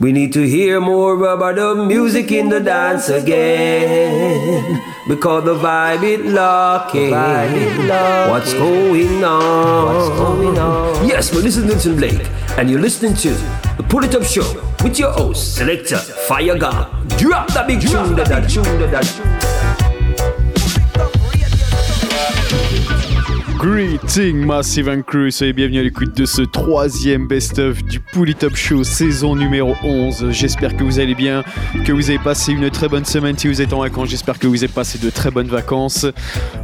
We need to hear more about the music in the dance again. Because the vibe is locking. What's going on? What's going on? Yes, this is Nelson Blake, and you're listening to the Pull It Up Show with your host, Selector Fire God. Drop that big tune, that tune, that tune. Greeting Massive and Crew, soyez bienvenue à l'écoute de ce troisième best-of du Pouli Top Show saison numéro 11. J'espère que vous allez bien, que vous avez passé une très bonne semaine si vous êtes en vacances. J'espère que vous avez passé de très bonnes vacances.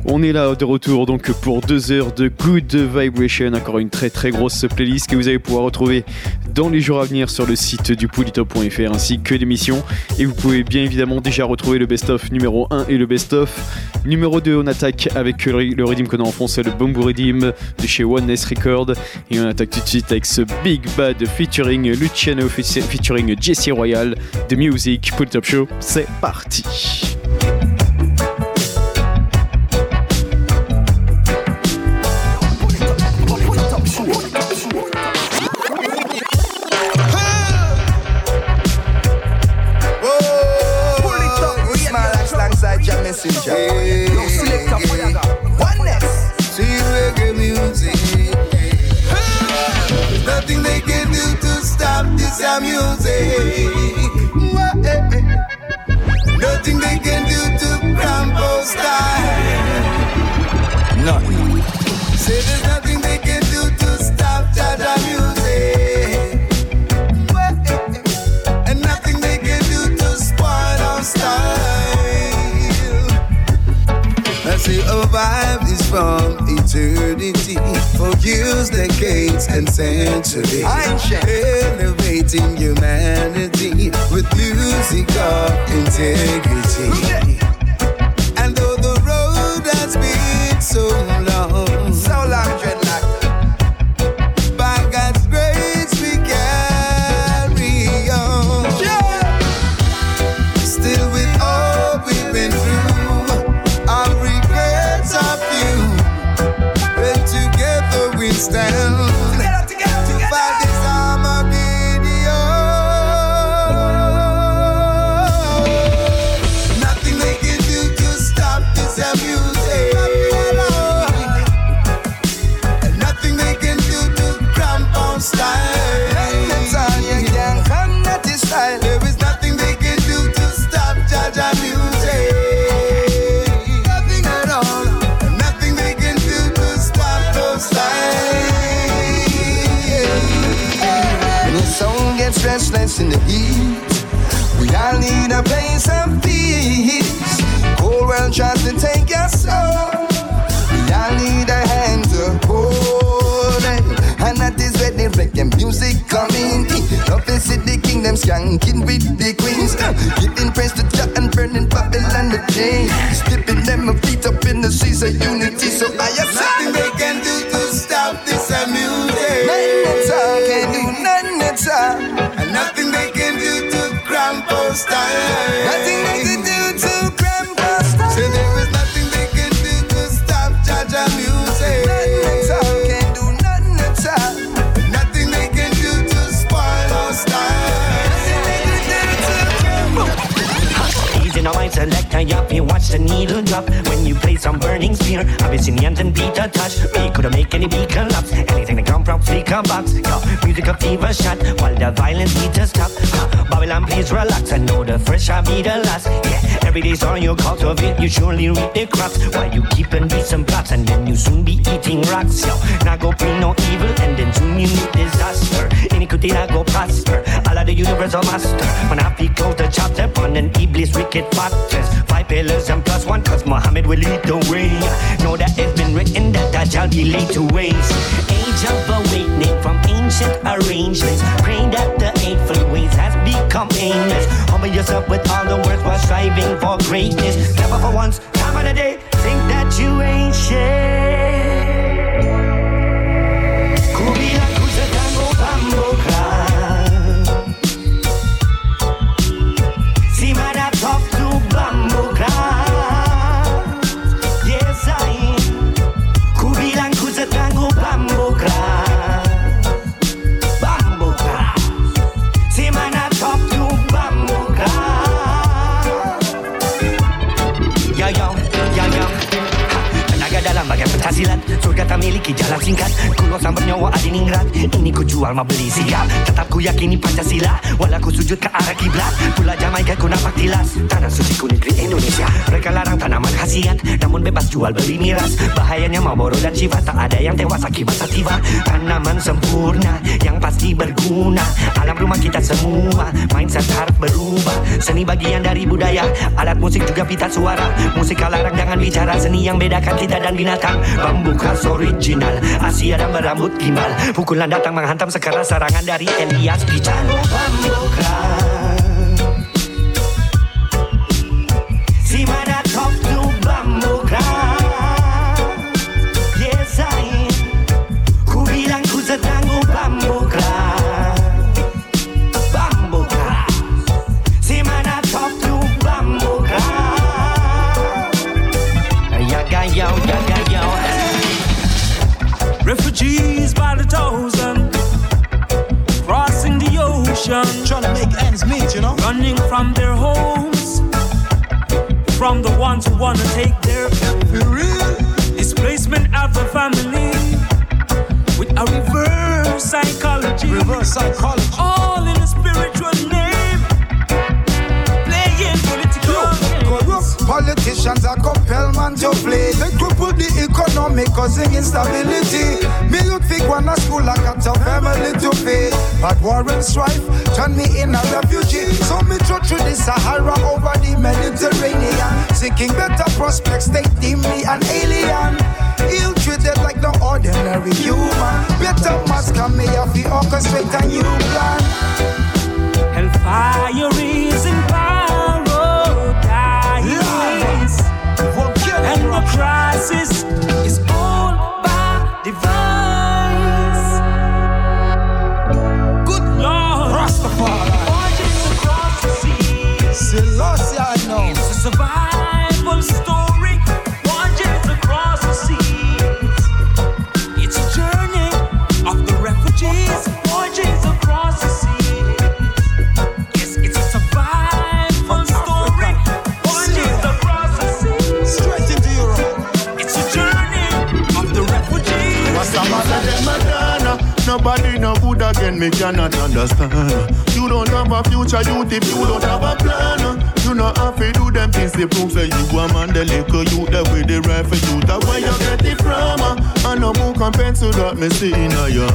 On est là de retour donc pour deux heures de Good Vibration, encore une très très grosse playlist que vous allez pouvoir retrouver dans les jours à venir sur le site du polytop.fr ainsi que l'émission. Et vous pouvez bien évidemment déjà retrouver le best-of numéro 1 et le best-of numéro 2. On attaque avec le, rythme qu'on a enfoncé, le De chez Oneness Record. Et on attaque tout de suite avec ce Big Bad featuring Luciano featuring Jesse Royal de Music pour le Top Show. C'est parti! Music. Nothing they can do to crumble style. Nothing. Say there's nothing they can do to stop music. And nothing they can do to spoil our style. I say a vibe from eternity for years, decades, and centuries. Elevating humanity with music of integrity. And though the road has been so long, so World tries to take your soul. We all need a hand to hold it. And that is where the reggae music coming in. Is in the kingdom, skanking with the queens. Uh, giving praise to Jah and burning Babylon with chains. Slipping them feet up in the seas of unity. So I have Nothing they can do to stop this music. Nothing at all, can't do nothing at all. And nothing they can do to our style. Nothing they can know now, selector, you watch the needle drop. When you play some burning spear Abyssinians and Peter Tosh. We could make any beat collapse Anything that come from flicker box. Yo, music a fever shot While the violence need to stop. Uh, Babylon, please relax I know the first shall be the last. Yeah, every day's on your cultivate You surely reap the crops. While you keep and beat some plots And then you soon be eating rocks. Yo, now go bring no evil And then soon you meet disaster. Iniquity now go prosper? All of the universal master. When I feel close the chapter Upon an iblis wicked factors Five pillars and plus one Cause Muhammad will lead the way. Know that it's been written That Dajjal be laid to waste. Age of awakening From ancient arrangements. Praying that the eightfold ways Has become aimless. Humble yourself with all the words While striving for greatness. Never for once, time of the day Think that you ain't shit silat. Surga tak miliki jalan singkat. Ku losan bernyawa adiningrat Ini ku jual ma beli siap Tetap ku yakini Pancasila. Walau ku sujud ke arah kiblat. Pula Jamaika ku nampak tilas Tanah suci ku negeri Indonesia. Mereka larang tanaman khasiat. Namun bebas jual beli miras. Bahayanya mau boros dan sifat Tak ada yang tewas akibat sativa. Tanaman sempurna Yang pasti berguna. Alam rumah kita semua. Mindset harus berubah. Seni bagian dari budaya. Alat musik juga pita suara. Musik larang jangan bicara Seni yang bedakan kita dan binatang Bambu khas original. Asia dan berambut gimbal. Pukulan datang menghantam sekeras serangan dari Elias Pican Bambu khas. Si mana top tu bambu khas. Yes I you know. running from their homes, from the ones who wanna take their displacement of the family, with a reverse psychology, Reverse psychology. all politicians are compelled man to play. They cripple the economy, causing instability. Me youth think one a school, I got a family to pay. But war and strife turn me in a refugee. So me throw through the Sahara over the Mediterranean. Seeking better prospects, they deem me an alien. Ill treated like no ordinary human. Better must come me off the orchestrate a new plan. Hellfire is in crisis is all by device. Good Lord. Rastafari. Origins across the seas. Again, me cannot understand. You don't have a future youth if you don't have a plan. You know have to do them things they prove say you a man the liquor youth that with the right for you. That where you get it from. Uh, and no book and pencil that me see in a your.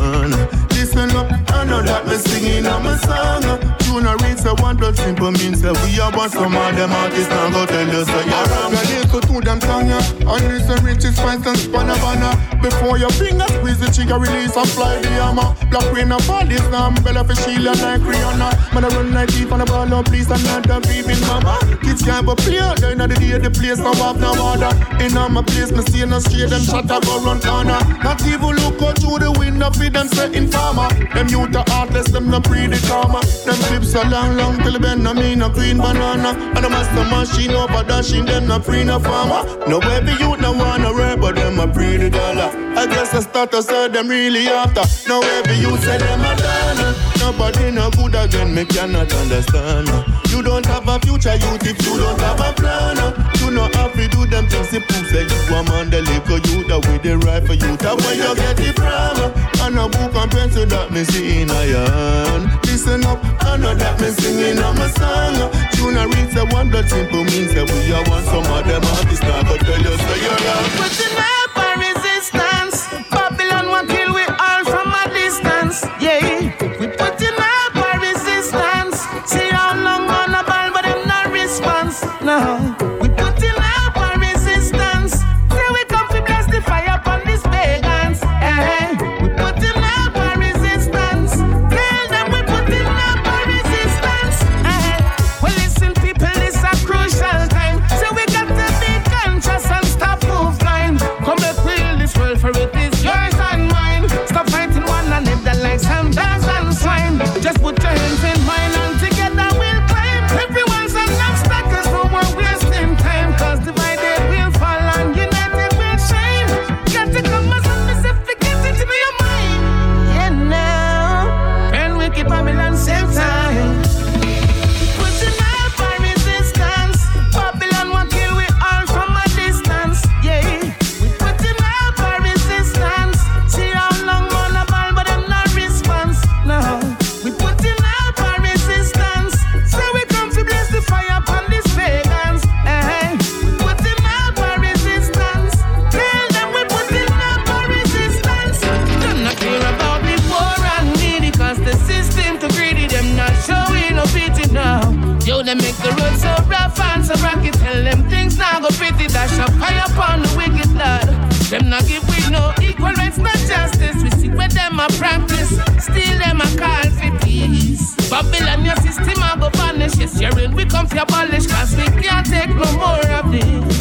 Listen up, I know that me singing on my song. Uh. You know read say one blood simple means that we are want some of them artists now go tell you say you're wrong. You listen to them song yeah. And listen riches find and spanner banner. Before your finger squeeze the trigger release and fly the hammer. Black rain and fall this now. Bella for Sheila like Rihanna. Man I run like deep on the ball up please and not the baby mama. Kids can't be play. They know the day the place now have no order. In on my place me see no straight them shot a go run corner. Not even look out through the window feed them setting farmer. Them youth are heartless them no pre the karma. Them clips are long long till Ben no mean a green banana. And the master machine over dashing them no free no farmer. No baby youth no wanna rap but them a pre the dollar. I guess I the status say them really after. No every you say them a Nobody no good again, me cannot understand. You don't have a future youth if you don't have a plan. You know how to do them things to prove say you a man the liquor you that with the right for you. That where you get it from. And a book and pencil that me see in a. Listen up, I know that me singing on my song. Tune a read say one blood simple means that we are one. Some of them artists go tell you say you're wrong. Putting up a practice, still them a call for peace. Babylon, your system a go vanish. Yes, you're in, we come to abolish, cause we can't take no more of this.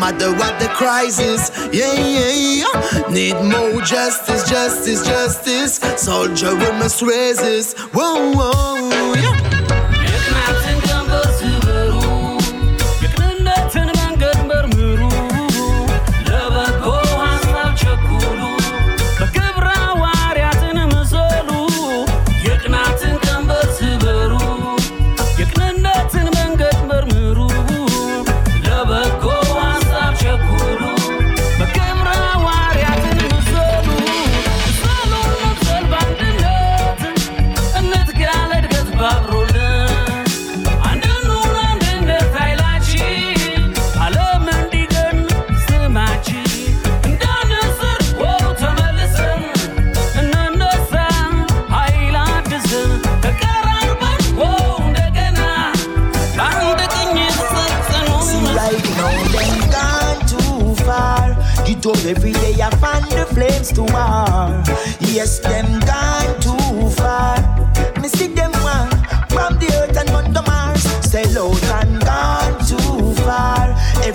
matter what the crisis. Yeah, yeah, yeah. Need more justice, justice, justice. Soldier, we must resist.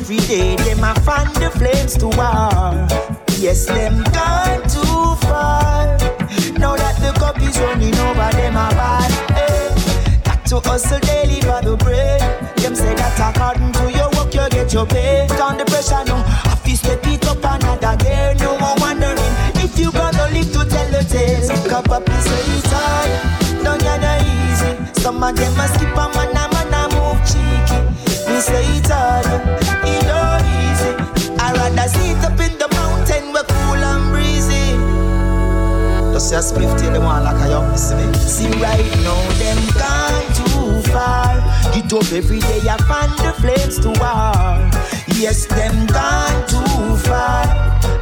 every day. Them a fan the flames to war. Yes, them gone too far. Now that the cup is running over, them a bad. Hey, got to hustle daily for the bread. Them say that according to your work, you get your pay. Down the pressure, no. I feel step it up another day. No more wondering if you gonna live to tell the tales. Cup up is so easy. No, yeah, no, easy. Some of them a skip a man, a man, a move cheeky. Me say it's all rather sit up in the mountain where cool and breezy. Just a spliff till them want like young see me. See right now them gone too far. Get up every day I find the flames to war. Yes, them gone too far.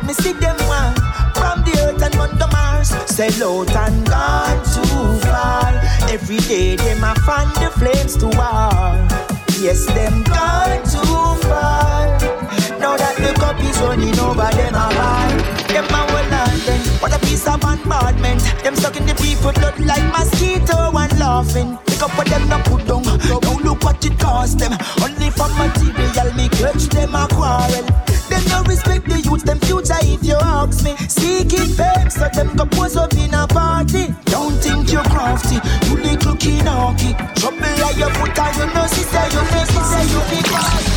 Me see them one from the earth and on the Mars. Sell out and gone too far. Every day them I find the flames to war. Yes, them gone too far. Now that the cup is running over them a bar. Them a well London. What a piece of bombardment. Them sucking the people blood like mosquito and laughing. Pick up what them not put down. Now look what it cost them. Only for material me grudge them a quarrel. Them no respect the youth, them future if you ask me. Seeking fame, so them go pose up in a party. Don't think you're crafty, you little kinaki. Trouble like your foot and you know sister, you know sister, you be bad.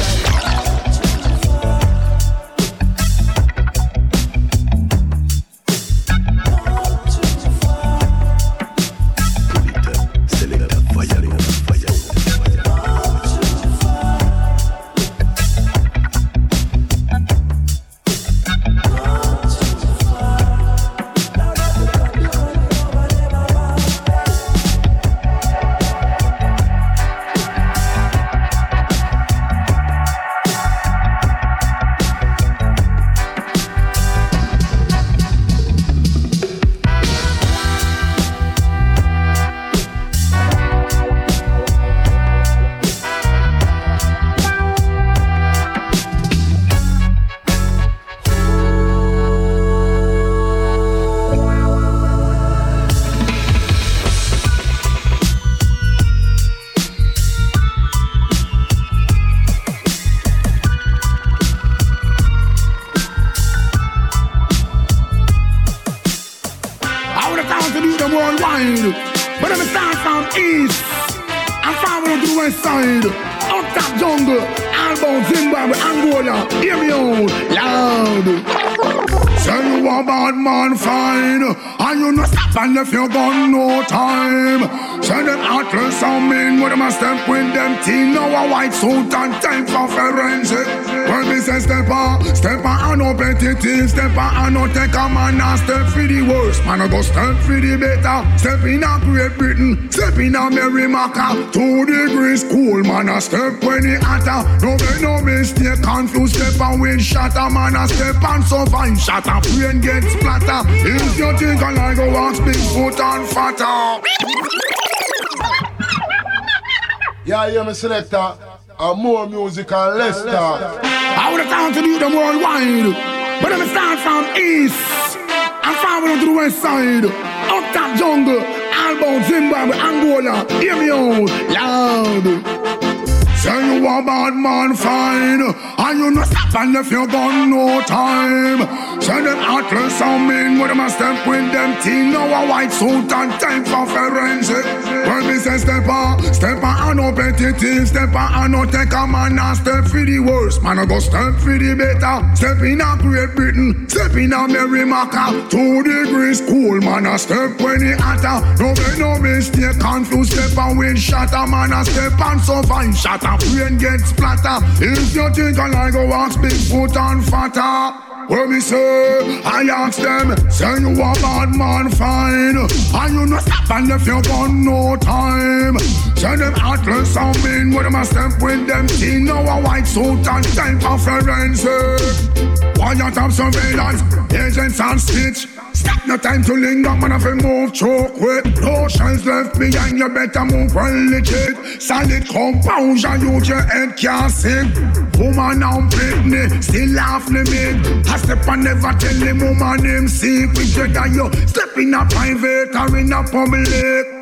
Man I go step for the better. Step in a Great Britain, step in a Merrimaca. Two degrees cool man a step when it hotter. No make no mistake, confused step and wind shatter. Man a step and survive shatter. Brain get splatter. If you think I like go wax big foot and fatter. Yeah, yeah, me selector. And more music and less talk. I would have to do them worldwide. But I'm start from east. I'm to the west side. Up top jungle. Albo, Zimbabwe, Angola. Hear me out loud. Say you a bad man fine And you no stop and left your gun no time. Say them atlas some men with them a step with them team. Now a white suit and time for forensic. When me say step on, step on and no petty thief Step on and no take a man and step for the worst. Man I go step for the better. Step in a Great Britain, step in a Merrimaca Two degrees cool man a step when it hotter. No make no mistake, confused step and wind shatter Man a step and survive shatter Brain get splatter If you think I like go wax big foot and fatter. What me say? I ask them, say you a bad man fine. And you no stop and left your gun no time. Say them atlas some men with them a step with them team. Now a white suit and time for forensic. Wire top surveillance, agents and stitch Stop no time to linger, man, if you move choke quick. Shells left behind, you better move well legit. Solid composure, use your head can't sing. Woman now Britney, still laugh limit. I step and never tell him woman him secret. Whether you step in a private or in a public.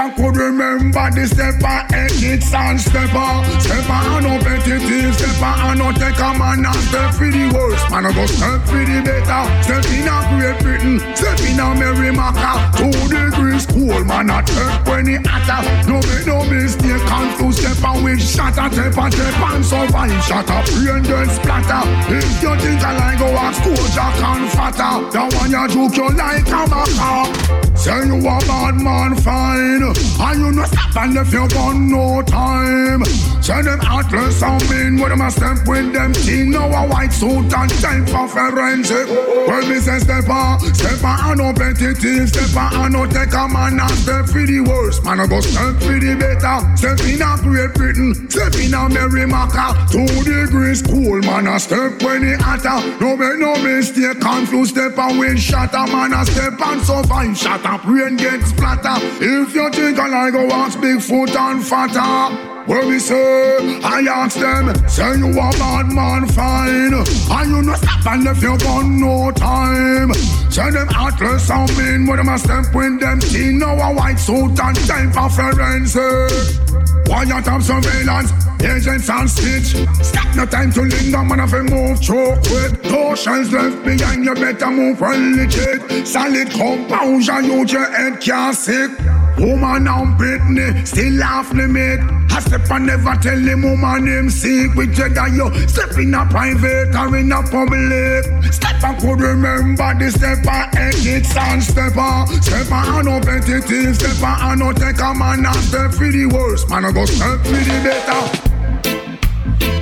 I could remember the step I exits and step on. Step on no petty thief, step on no take a man and step for the worst. Man I go step for the better. Step in a Great Britain, step in a Merrimaca. Two degrees cool, man I take when it hotter. No make no mistake, confused step on with shatter, step and step and survive. Shatter, brain get splatter. If you think I like go ask school, Jack and fatter. The one you joke you like a maca. Say you a bad man fine And you no stop and left you gun no time. Send them atlas on mean with them a step with them team. Now a white suit and time for forensic. Well, me say step on, step on, I no petty Step on, I no take a man and step for the worst. Man, I go step for the better. Step in a Great Britain, step in a Merrimaca. Two degrees cool, man, I step when it hotter. No make no mistake, confused step and wind shatter. Man, I step and so fine, shut up, rain get splatter. If you think I like go watch Bigfoot and fatter. Where we say, I ask them, say you a bad man fine. And you no stop and left your gun no time. Say them atlas and mean, with them a step with them team. Now a white suit and time for forensic. Why you surveillance? Agents and stitch. Stop no time to linger, man. If you move through quick, no shells left behind. You better move well legit. Solid composure, you your head can't sick. Woman and Britney still laugh limit. I step and never tell him woman name secret. Jedi yo step in a private or in a public. Step and could remember the step and exit and step on. Step on no petty Step on no take a man and step for the worst. Man I go step for the better.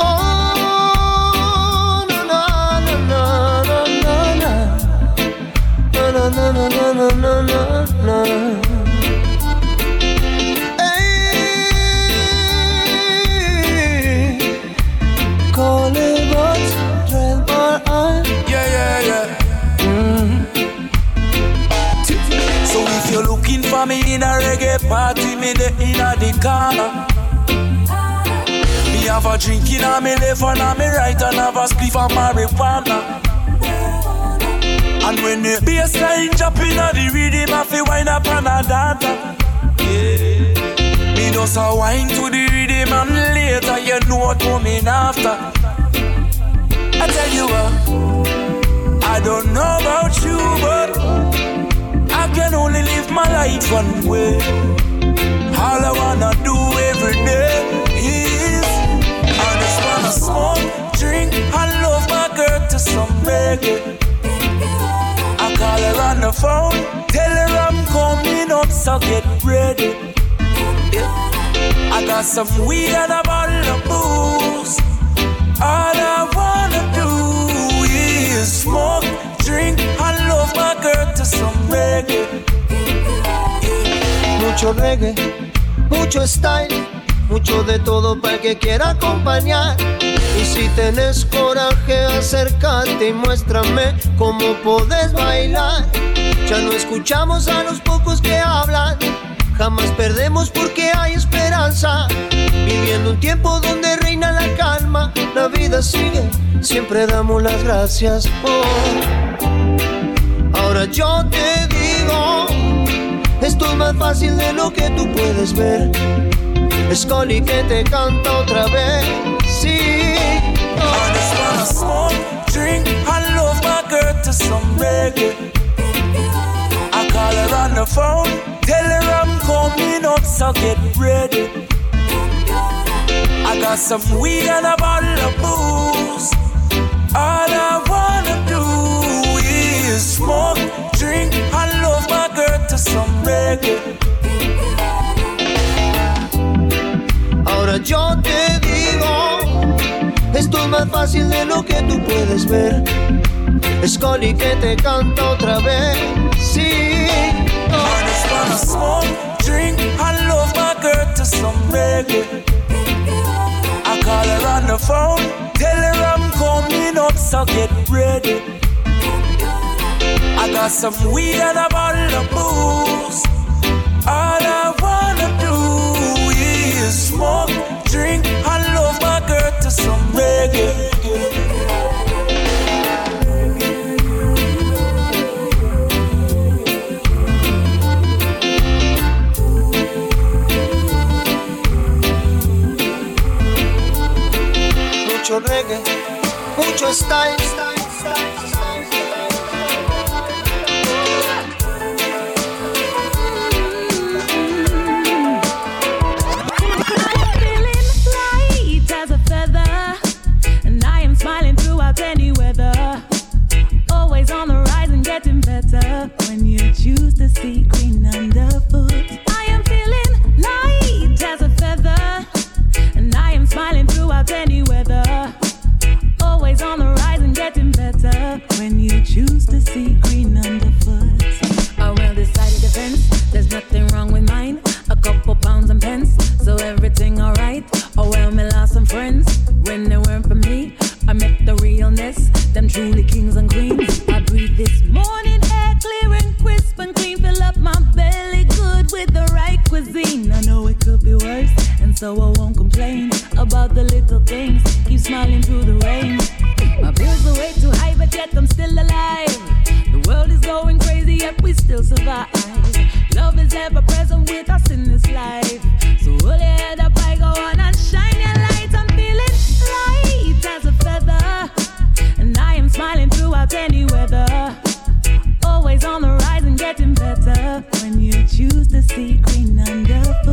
Oh, no, no, no, no, no, no, no, no, no, no, no, no. Yeah, yeah, yeah. So if you're looking for me in a reggae party, me the inna the corner. Me have a drink in a me left and a me right and have a spliff of marijuana. And when the bassline drop in a the rhythm, I feel wind up and a data. Yeah. Just a wine to the rhythm and later you know what coming after. I tell you what, I don't know about you, but I can only live my life one way. All I wanna do every day is I just wanna smoke, drink, and love my girl to some reggae. I call her on the phone, tell her I'm coming up, so get ready. I got some weed do is smoke, drink, and love my girl to some reggae. Mucho reggae, mucho style, mucho de todo para que quiera acompañar. Y si tenés coraje, acércate y muéstrame cómo podés bailar. Ya no escuchamos a los pocos que hablan, jamás perdemos porque hay Viviendo un tiempo donde reina la calma, la vida sigue, siempre damos las gracias. Oh. Ahora yo te digo, esto es más fácil de lo que tú puedes ver. Scully que te canta otra vez, sí. The phone, tell her I'm coming up, so get ready. I got some weed and a bottle of booze. All I wanna do is smoke, drink, and love my girl to some reggae. Ahora yo te digo, esto es más fácil de lo que tú puedes ver. Scully que te canta otra vez, sí. I just wanna smoke, drink, and love my girl to some reggae. I call her on the phone, tell her I'm coming up, so get ready. I got some weed and a bottle of booze. All I wanna do is smoke, drink, and love my girl to some reggae. Mucho reggae, mucho style. Throughout any weather. Always on the rise and getting better when you choose to see green underfoot. choose to see green underfoot. A well decided defense, there's nothing wrong with mine. A couple pounds and pence, so everything alright. Oh well, me lost some friends when they weren't for me. I met the realness, them truly kings and queens. I breathe this morning air clear and crisp and clean. Fill up my belly good with the right cuisine. I know it could be worse, and so I won't complain about the little things. Keep smiling through the rain yet I'm still alive. The world is going crazy, yet we still survive. Love is ever present with us in this life. So hold your head up, I go on and shine your light. I'm feeling light as a feather, and I am smiling throughout any weather. Always on the rise and getting better when you choose to see green underfoot.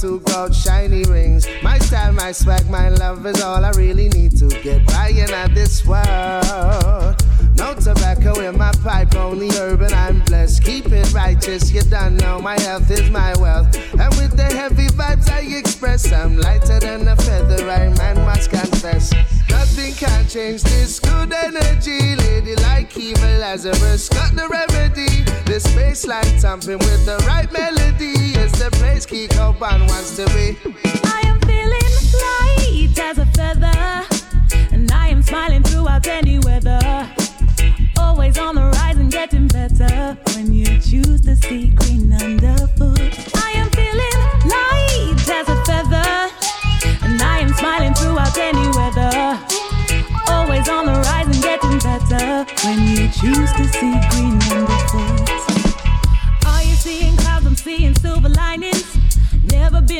Two gold shiny rings. My style, my swag, my love is all I really need to get by in this world. No tobacco in my pipe, only urban, I'm blessed. Keep it righteous, you don't know my health is my wealth. And with the heavy vibes I express, I'm lighter than a feather, I man must confess. Nothing can change this good energy. Lady like evil Lazarus got the remedy. this space like thumping with the right melody. Is the place Kiko Bun wants to be. I am feeling light as a feather, and I am smiling throughout any weather. Always on the rise and getting better when you choose to see green underfoot. I am feeling light as a feather, and I am smiling throughout any weather. Always on the rise and getting better when you choose to see green underfoot.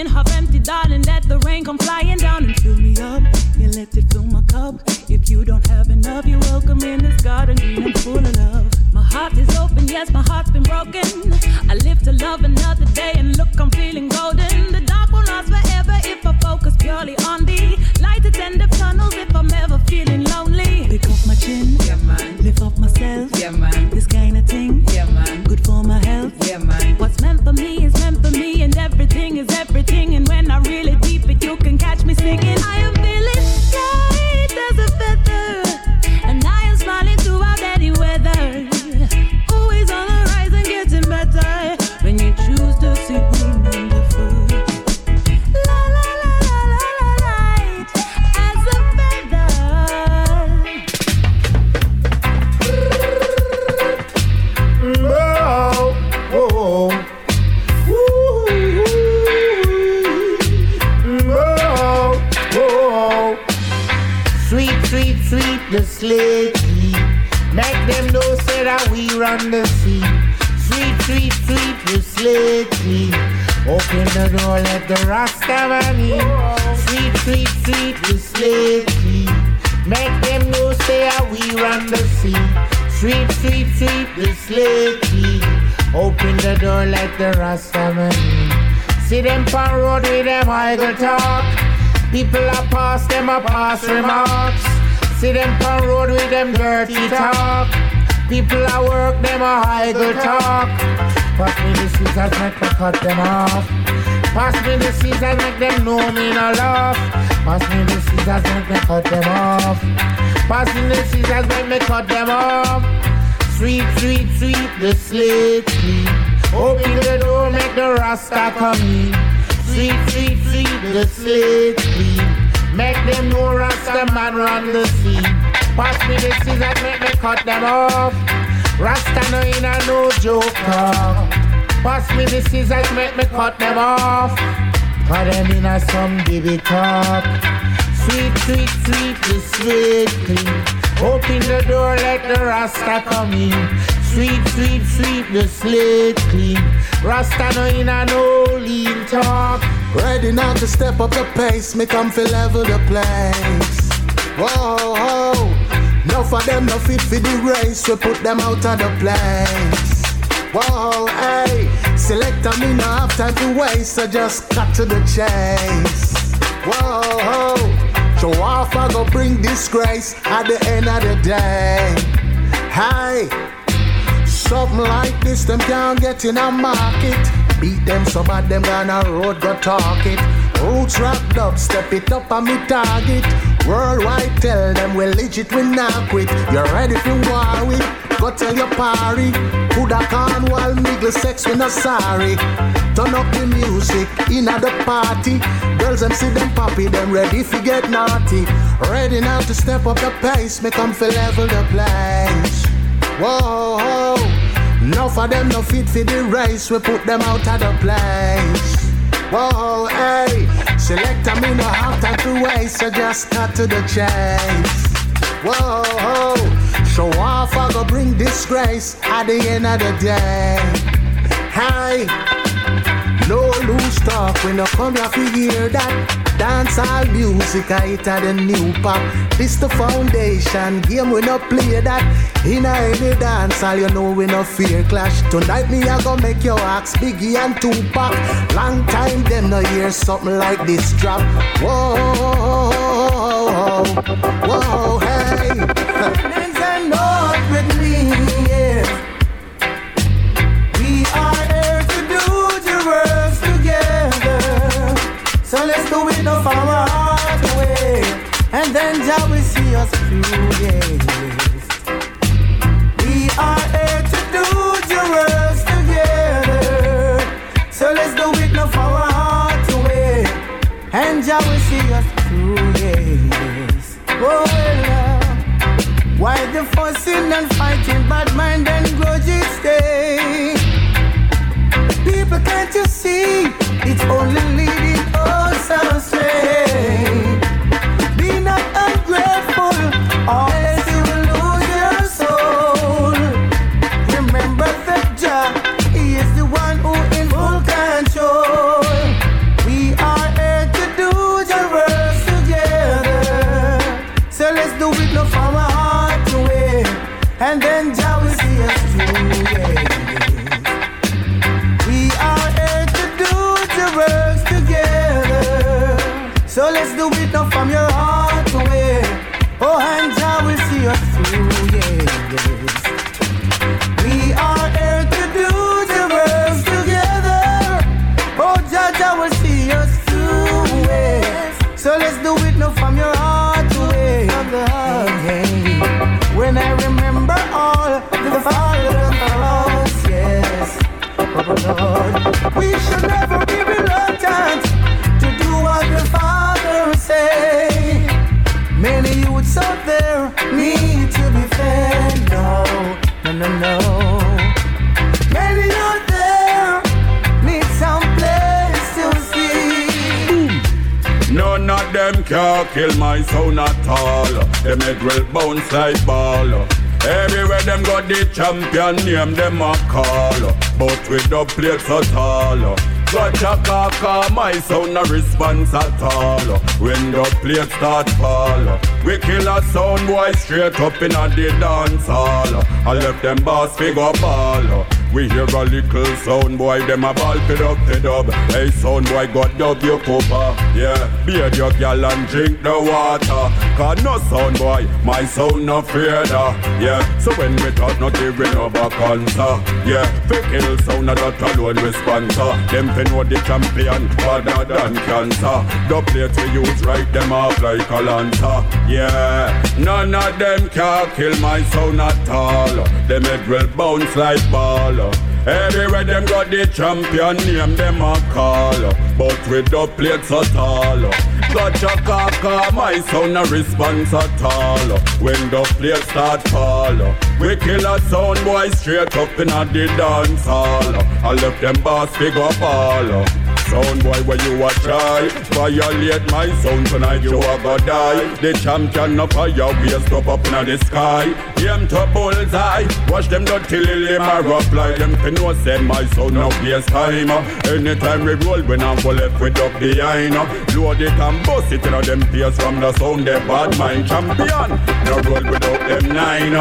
Half empty, darling. Let the rain come flying down and fill me up. You let it fill my cup. If you don't have enough, you're welcome in this garden and full of love. Heart is open, yes, my heart's been broken. I live to love another day, and look, I'm feeling golden. The dark won't last forever if I focus purely on the light at end of tunnels. If I'm ever feeling lonely, pick up my chin, yeah man. Lift up myself, yeah man. This kind of thing, yeah man. Good for my health, yeah man. What's meant for me is meant for me, and everything is everything. And when I really deep it, you can catch me singing. Run the sea. Sweet, sweet, sweet, the slate Open the door, let the Rasta man in. Sweet, sweet, sweet, the slate Make them know say that we run the sea. Sweet, sweet, sweet, the slate Open the door, let the Rasta man in. See them pan road with them idle talk. People are pass them a pass remarks. See them pan road with them dirty talk. People are work them a idle talk. Pass me the scissors, make me cut them off. Pass me the scissors, make them know me no love. Pass me the scissors, make me cut them off. Pass me the scissors, make me cut them off. Sweet, sweet, sweet, the slate clean. Open the door, make the Rasta come in. Sweet, sweet, sweet, the slate clean. Make them know Rasta man run the scene. Pass me the scissors, make me cut them off. Rasta no in a no joke. Pass me the scissors, make me cut them off. Cut them in a some baby talk. Sweet, sweet, sweet, the slate clean. Open the door, let the Rasta come in. Sweet, sweet, sweet, the slate clean. Rasta no in a no lean talk. Ready now to step up the pace, me come fi level the place. Whoa. No for them no fit for the race, we put them out of the place. Whoa, hey, select a me no have time to waste, so just cut to the chase. Whoa, show off I go bring disgrace at the end of the day. Hey, something like this them can't get in a market. Beat them so bad them gonna road go talk it. Roots rap dub, step it up on me target. Worldwide, tell them we're legit, we not quit. You're ready for war we Go tell your party. Put a Cornwall, niggle sex, we not sorry. Turn up the music in at the party. Girls, them see them poppy, them ready to get naughty. Ready now to step up the pace, make them feel level the place. Whoa, enough of them no fit for the race, we put them out of the place. Whoa, hey, select them in no have time to waste, so just cut to the chase. Whoa, show off, I go bring disgrace at the end of the day. Hey, no loose talk when I come here to hear that. Dance all music, I hit the new pop. This the foundation, game we no play that. In a any dance, all you know we no fear clash. Tonight me I go make your axe Biggie and Tupac. Long time them no hear something like this drop. Whoa, whoa, hey. from our heart away. And then Jah will see us through, yes. We are here to do the works together. So let's do it now from our heart away. And Jah will see us through, yes. Oh, love. Why the fussing and fighting, bad mind and grudges stay? People, can't you see? It's only leading kill my sound at all. Them head will bounce like ball. Everywhere them got the champion name them a call. But with the plates at all. Gotcha kaka, my sound no response at all. When the plates start fall, we kill a sound boy straight up in a the dance hall. I left them boss figure ball. We hear a little sound boy, them a ball pit up the dub. Hey sound boy, got dub your copper. Uh, yeah, beard your gal and drink the water. Cause no sound boy, my sound no afraid of. Uh, yeah, so when we talk, not giving over cancer. Yeah, fake kill sound, that alone we sponsor. Them fi know the champion, harder than cancer. The plate we use, right them off like a lancer. Yeah, none of them can kill my sound at all. Them head will bounce like ball. Everywhere them got the champion name them a call But with the plates at all Gotcha kaka, my sound no response at all When the plates start fall We kill a sound boy straight up in a the dance hall I left them boss figure ball Sound boy where you a try? Violate my sound tonight you a go die. The champion of fire waist up up in the sky. Aim to bullseye Watch them dirty lily my rough like them fin know say my sound no waste time. Anytime we roll when I'm full left with up behind Load it and bust it in them face from the sound they bad mind. Champion No roll without them nine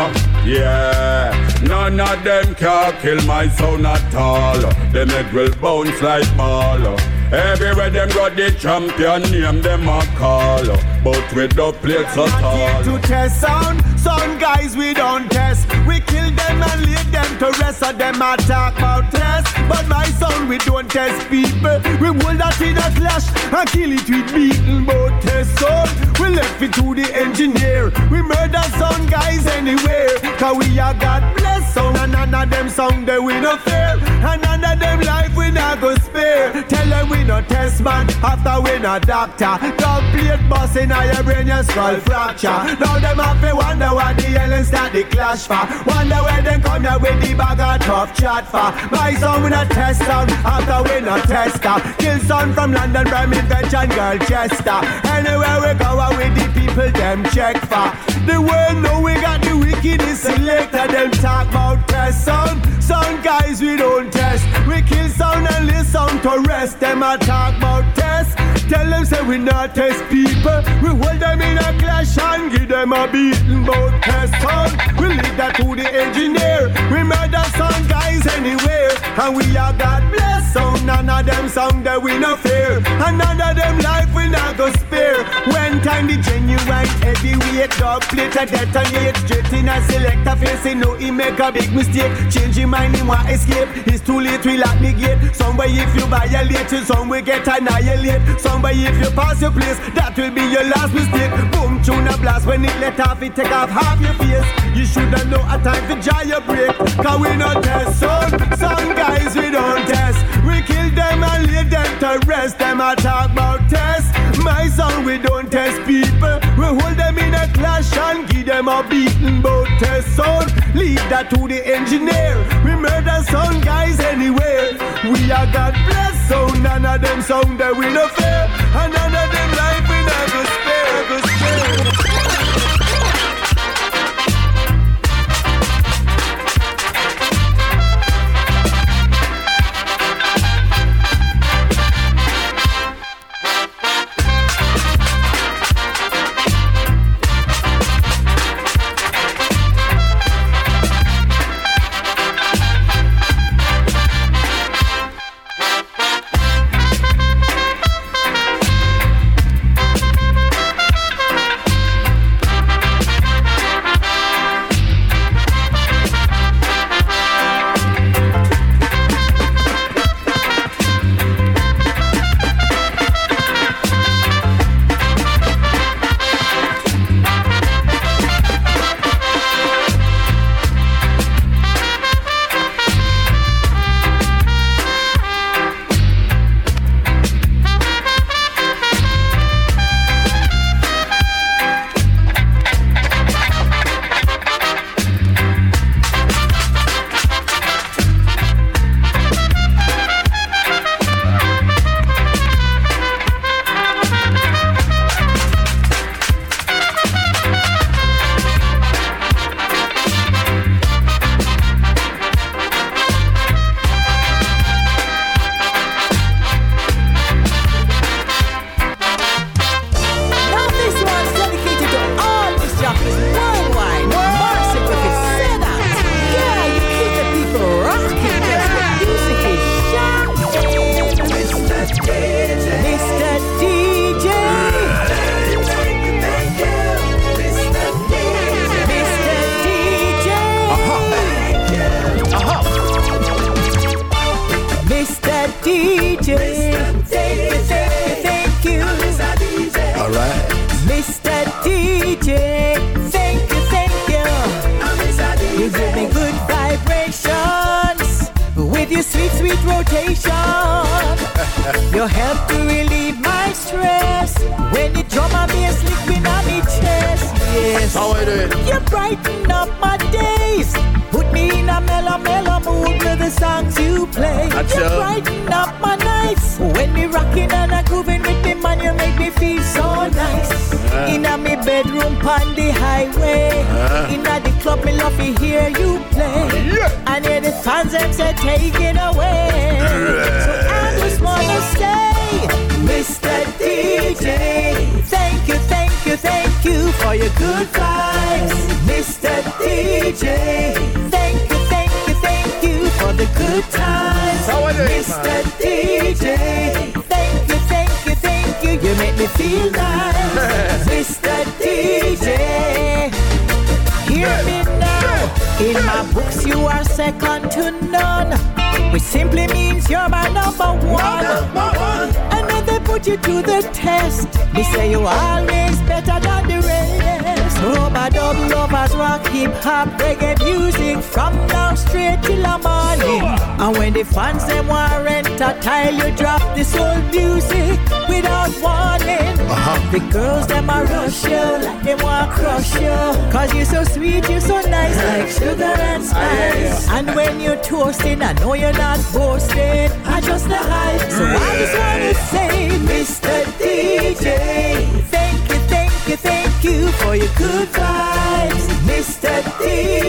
Yeah None of them can kill my sound at all. Them head will bounce like ball Everywhere them got the champion name them a call But with the plates at all to test sound, Some guys we don't test. We kill them and leave them to rest. So them a talk about test. But my son, we don't test people. We hold that in a clash and kill it with beating both test son. We left it to the engineer. We murder some guys anywhere. Cause we are God bless son. And none of them song they we no fear. And none of them life we not go spare. Tell them we no test man after we no doctor. Dog plate bust in your brain, your skull fracture. Now them have to wonder what the hell and start the clash for. Wonder where them come here with the bag of tough chat for. My son we no test son after we no tester. Kill son from London, Birmingham, girl Chester. Anywhere we go, uh, with the people them check for. The world know we got the wickedest selector. Them talk about test son. Some guys we don't test. We kill sound and listen to rest. Them a talk about test. Tell them say we not test people. We hold them in a clash and give them a beating bout test son. We leave that to the engineer. We murder some guys anywhere. And we are God bless some. None of them song that we no fear. And none of them life we not go spare. When time the genuine heavyweight dog plate a detonate. Straight in a selector face. Say no, he make a big mistake. Change him mind, he want escape. It's too late, we lock the gate. Somewhere if you violate some will get annihilate. Somewhere if you pass your place, that will be your last mistake. Boom, tune a blast when it let off, it take off half your face. You shoulda know a time to jar your break. Cause we not test son. Some guys we don't test. We kill them and leave them to rest. Them a talk about test. My son, we don't test people. We hold them in a clash and give them a beating bout test son. Leave that to the engineer. We murder some guys anywhere. We are God bless so none of them sound that we no fear. And none of them life we never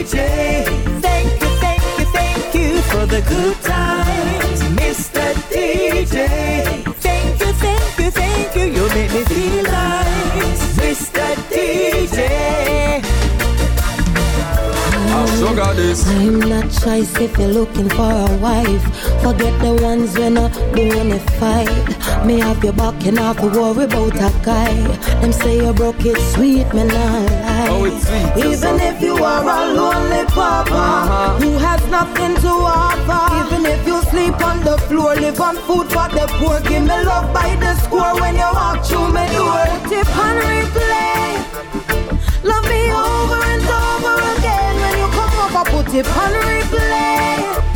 DJ, thank you, thank you, thank you for the good times. Mr. DJ, thank you, thank you, thank you. You make me feel nice. Mr. DJ. Sugar this. I'm not choice if you're looking for a wife. Forget the ones when I doing a fight. Me have your back and have to worry about a guy. Them say you broke it sweet, man, I Oh, it's sweet. Even if you are a lonely papa uh-huh. who has nothing to offer. Even if you sleep on the floor, live on food for the poor. Give me love by the score when you walk through my door. Tip and replay. Love me over and over again when you come over, put it on replay.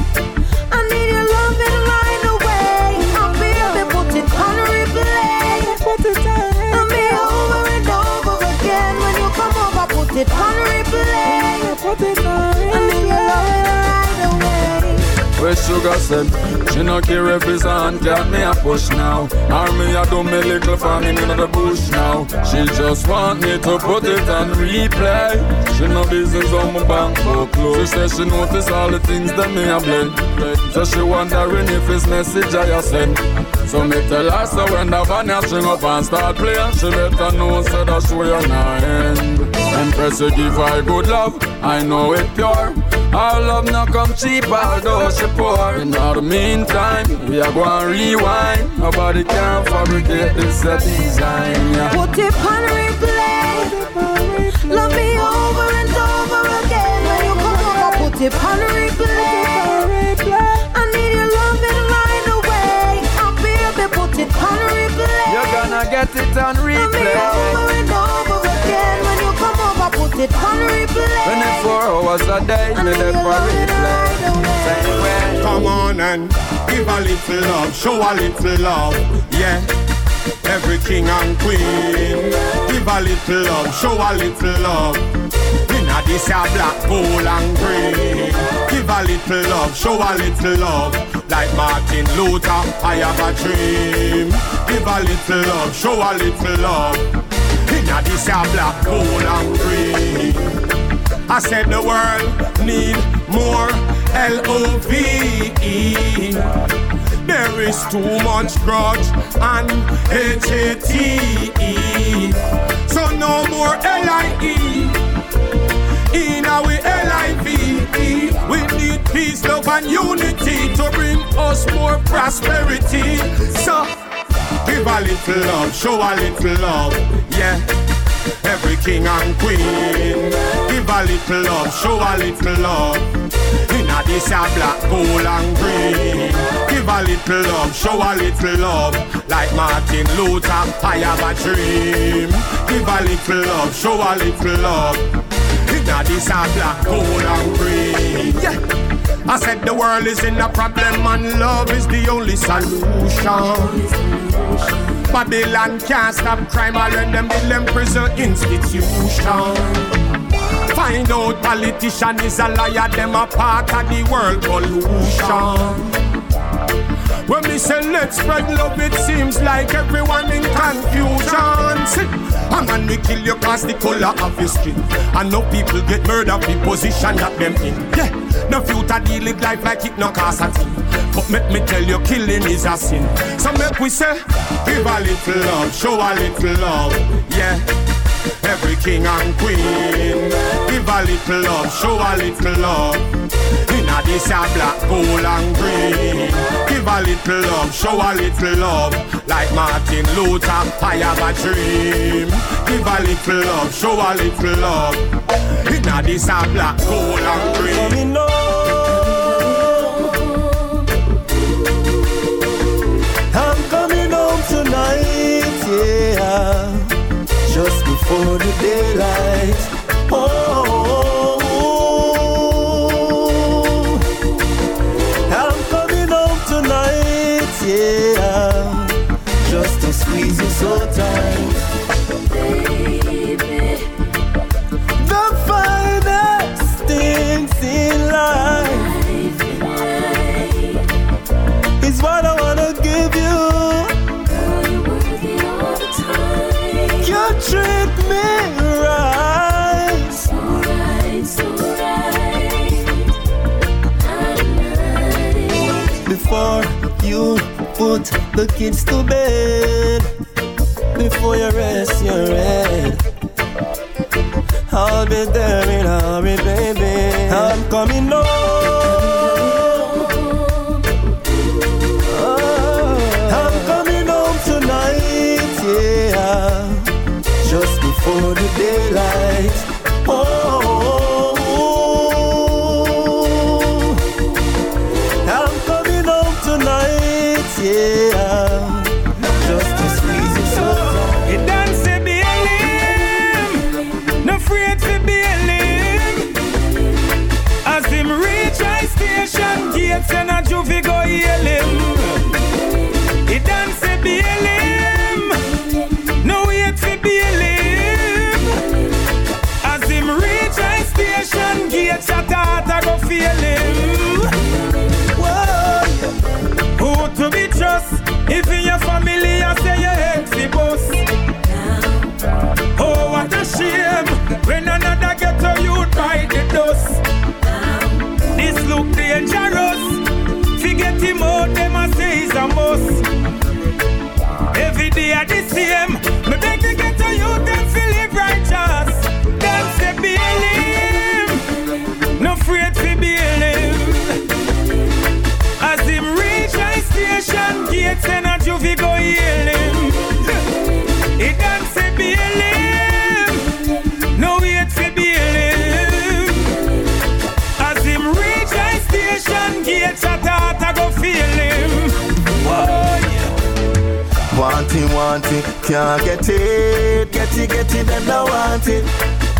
Where sugar said She no care if it's on. Cat me a push now. Or me a do me little farming in the bush now. She just want me to put it on replay. She no business on my bank book. Close She say she notice all the things that me a blend. So she wondering if it's message I a send. So me tell her so when the van string up and start playing She better know so that show you not end Empress you give her good love. I know it pure Our love no come cheap although she poor In the meantime we are going rewind Nobody can fabricate this a design yeah. Put it on replay. Love me over and over again when you come over. Put it on replay. I need your love in right away. Oh baby, put it on replay. You're gonna get it on replay it on replay. 24 hours a day me there for replay Same Come on and give a little love, show a little love, yeah. Every king and queen, give a little love, show a little love. Inna this a black, gold and green. Give a little love, show a little love. Like Martin Luther, I have a dream. Give a little love, show a little love. Inna this a black, gold and green. I said the world need more L-O-V-E. There is too much grudge and H-A-T-E. So no more L-I-E. In our L-I-V-E. We need peace, love and unity to bring us more prosperity. So give a little love, show a little love, yeah every king and queen. Give a little love, show a little love. Inna this a black, gold and green. Give a little love, show a little love. Like Martin Luther, I have a dream. Give a little love, show a little love. Inna this a black, gold and green. Yeah. I said the world is in a problem and love is the only solution. Babylon can't stop crime or let them build them prison institution. Find out politician is a liar, them a part of the world pollution. When me say let's spread love, it seems like everyone in confusion. See, a man we kill you cause the color of your skin. And no people get murdered for position that them in. Yeah, no future deal with life like it no cost a thing. But make me tell you, killing is a sin. So make we say, give a little love, show a little love. Yeah. Every king and queen, give a little love, show a little love. Inna this a black, gold and green. Give a little love, show a little love. Like Martin Luther, I have a dream. Give a little love, show a little love. Inna this a black, gold and green. Before the daylight. The kids to bed, before you rest your head. I'll be there in a hurry, baby. I'm coming home. Want it, can't get it. Get it, get it, them don't want it.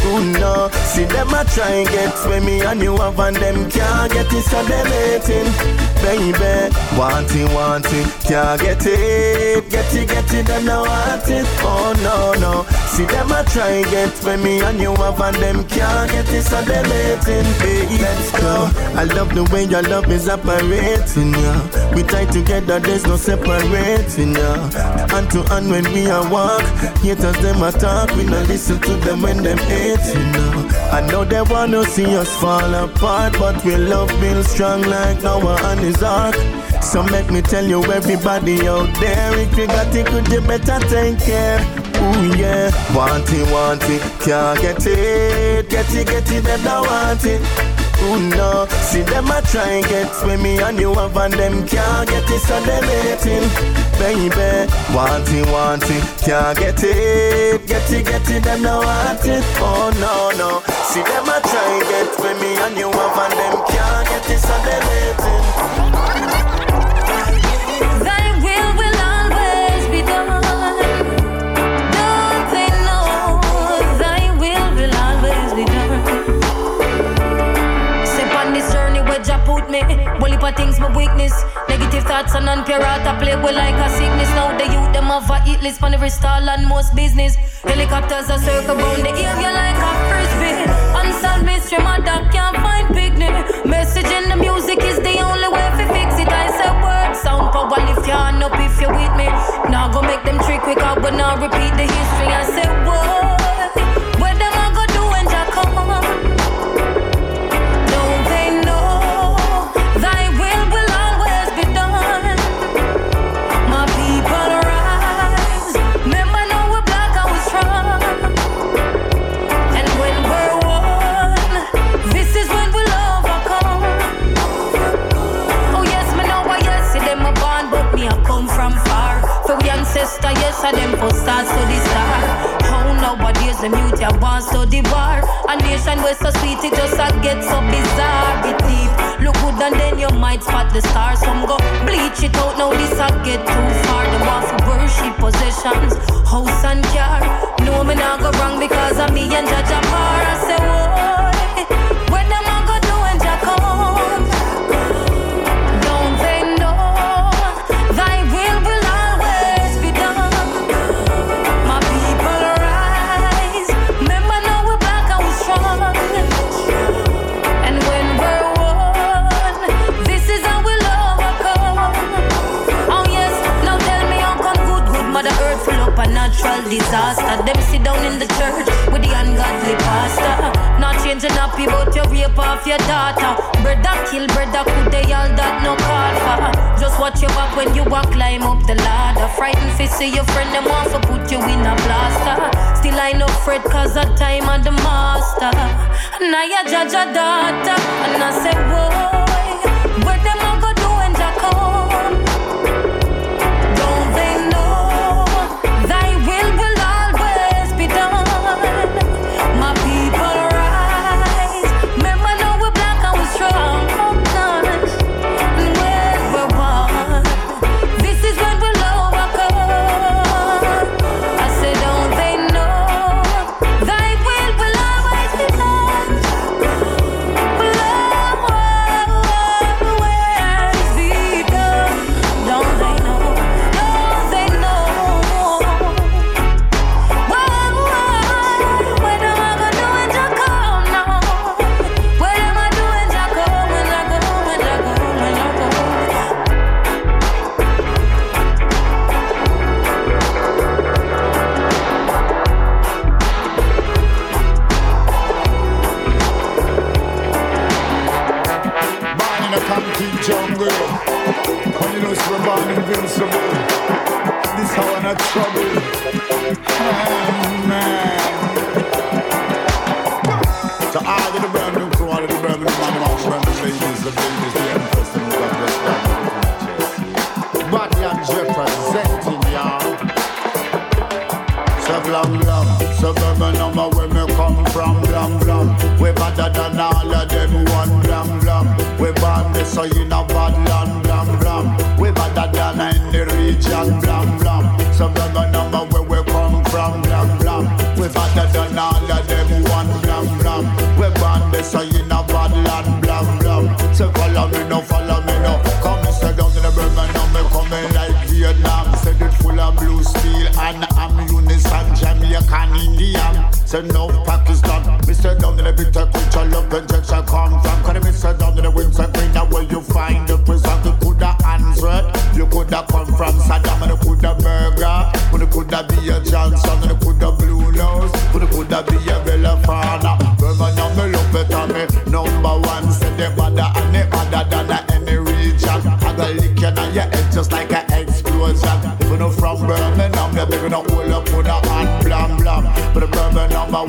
Ooh no, see them a try and get where me and you have and them can't get it, so them hating. Baby, want it, want it, can't get it. Get it, get it, them don't want it. Oh no, no, see them a try and get where me and you have and them can't get it, so them hating. Baby, let's go. I love the way your love is operating, yeah. We tight together, there's no separating, yeah. Hand to hand when we are walk, haters them attack. We no listen to them when them hate. You yeah. I know they wanna see us fall apart, but we love build strong like Noah and his ark. So make me tell you, everybody out there, if you got it, could you better take care? Ooh yeah, want it, want it, can't get it, get it, get it, them don't want it. Ooh no, see them a try and get where me and you have and them can't get it, so them hating. Baby, want it, want it, can't get it, get it, get it, them no want it. Oh no no, see them a try and get where me and you have and them can't get it, so them hating. Me. If I things my weakness. Negative thoughts and I play with like a sickness. Now the youth them have a hit list on every stall and most business. Helicopters are circle round the area like a frisbee. Unsolved mystery, my dog can't find picnic. Message in the music is the only way to fix it. I say word sound power lift your hand up if you're with me. Now go make them trick quick out, but now repeat the history. I say what? For ancestor, them for stars to the star. How nowadays the mute ya want study bar. A nation where so sweet, it just a get so bizarre. It deep. Look good and then you might spot the stars. Some go bleach it out, now this a get too far. Them want to worship possessions, house and car. No, me not go wrong because of me and Judge Amar. I say, boy, where them a go do when Jah come? Disaster. Them sit down in the church with the ungodly pastor. Not changing happy, but you rape off your daughter. Brother kill, brother could they all that no call for. Just watch your back when you walk, climb up the ladder. Frightened fi see your friend, them want to put you in a blaster. Still I no fret cause of time and the master. Now you judge a daughter, and I say, boy, Concrete jungle. And you know, so we're born invincible. This how I'm not trouble. Oh, man. To all of the brand new crew, all of the brand new man, man, brand new ladies, the ladies, the empress, and God bless them. Badlands representing y'all. So blam blam, suburban number where me come from, blam blam. We better than all so you know bad land, blam blam. We better than any region, blam blam. Suburban number where we come from, blam blam. We better than all of them, one blam blam. We born so you know bad land, blam blam. So follow me no, follow me no. Come and sit down in the Birmingham, now me coming like Vietnam. Said it full of blue steel and ammunition, Jamaican Indian. Say no Pakistan. Me say down in the bitter culture, love Texas come from. Cause me say down in the winter where you find the prison. You coulda answered, you coulda come from Saddam, and you coulda burger, and you coulda be a Johnson, and you coulda blue nose, and you coulda be a Bellafana. Birmingham, me love and me number one. Say they better and they better than any region. I go lick you on your head just like an explosion. If you know from Birmingham, you're big enough hold up with a hand blam blam. But the Birmingham are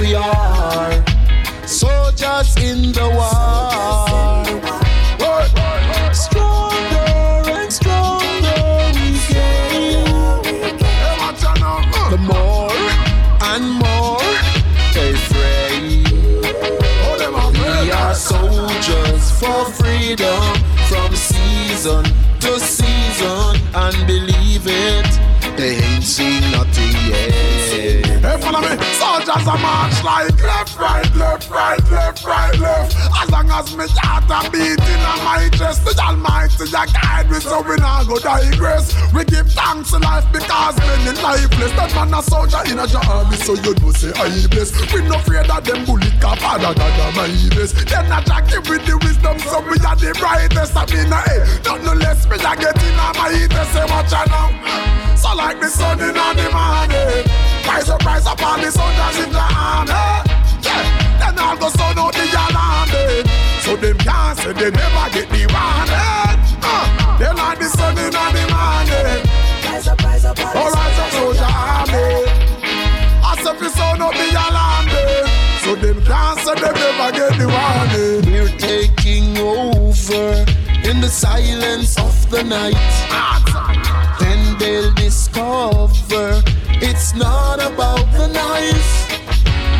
we are soldiers in the war. Me. Soldiers a march like left, right, left, right, left, right, left. As long as me heart a beating on my chest, the Almighty a guide me so we not go digress. We give thanks to life because many lifeless. That man a soldier in a army, so you know say I bless. We no fear that them bullet can father that my best. Then I jack give with the wisdom, so we are the brightest. I mean, hey, not no less me a get in on my heat. Say watch out now. So like the sun in the morning. Rise up, rise up, all the soldiers in the army. Yeah, then all go sound out the alarm. So them can't say they never get the warning. Uh, they like the sun in the morning. Rise up, rise up, all rise up, soldier army. As if you sound out the alarm. So them can't say they never get the warning. We're taking over in the silence of the night. Then they'll discover it's not about the nice.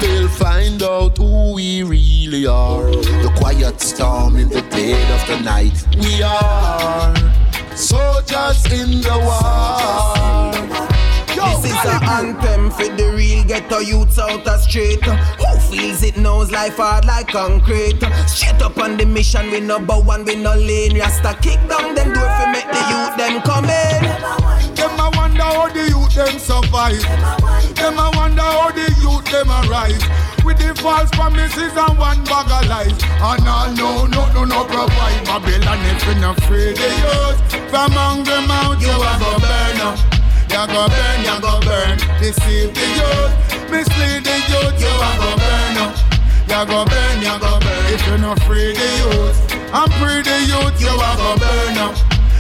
They'll find out who we really are. The quiet storm in the dead of the night. We are soldiers in the war. This is an anthem for the real ghetto youths out the street. Who feels it knows life hard like concrete. Straight up on the mission, we no bow and we no lane. Rasta kick down them door for make the youth them come in. Them how the youth them survive. Them a wonder how the youth them arise. With the false promises and one bag of lies. And all no, no, no, no provide. Babylon if you not free the youth. From hungry mouth you a go burn up. You go burn, you go burn. Deceive the youth. Mislead the youth. You a go burn up. You go burn, you go burn. If you not free the youth. And free the youth. You a go burn up.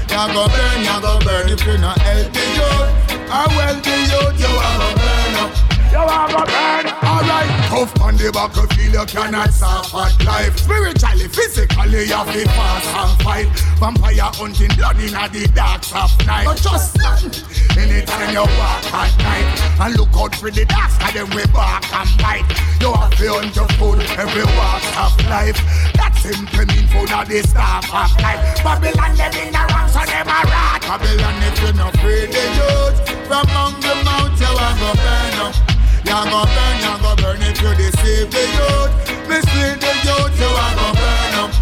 You go burn, you go burn if you not help the youth. I went to youth, you a go You a go burn. Alright, tough on the battlefield, you cannot hard life. Spiritually, physically, you have to fast and fight. Vampire hunting blood in the dark of night. But just stand anytime you walk at night. And look out for the dark sky, then we bark and bite. You have to hunt your food every walk of life. That simply mean food of the staff of life. Babylon, them in the wrong, so them a rat. Babylon, if you're not free the youth, from among the mount, you a go burn up. You go burn, you go burn if you deceive the youth. Mislead the youth, you a go burn up.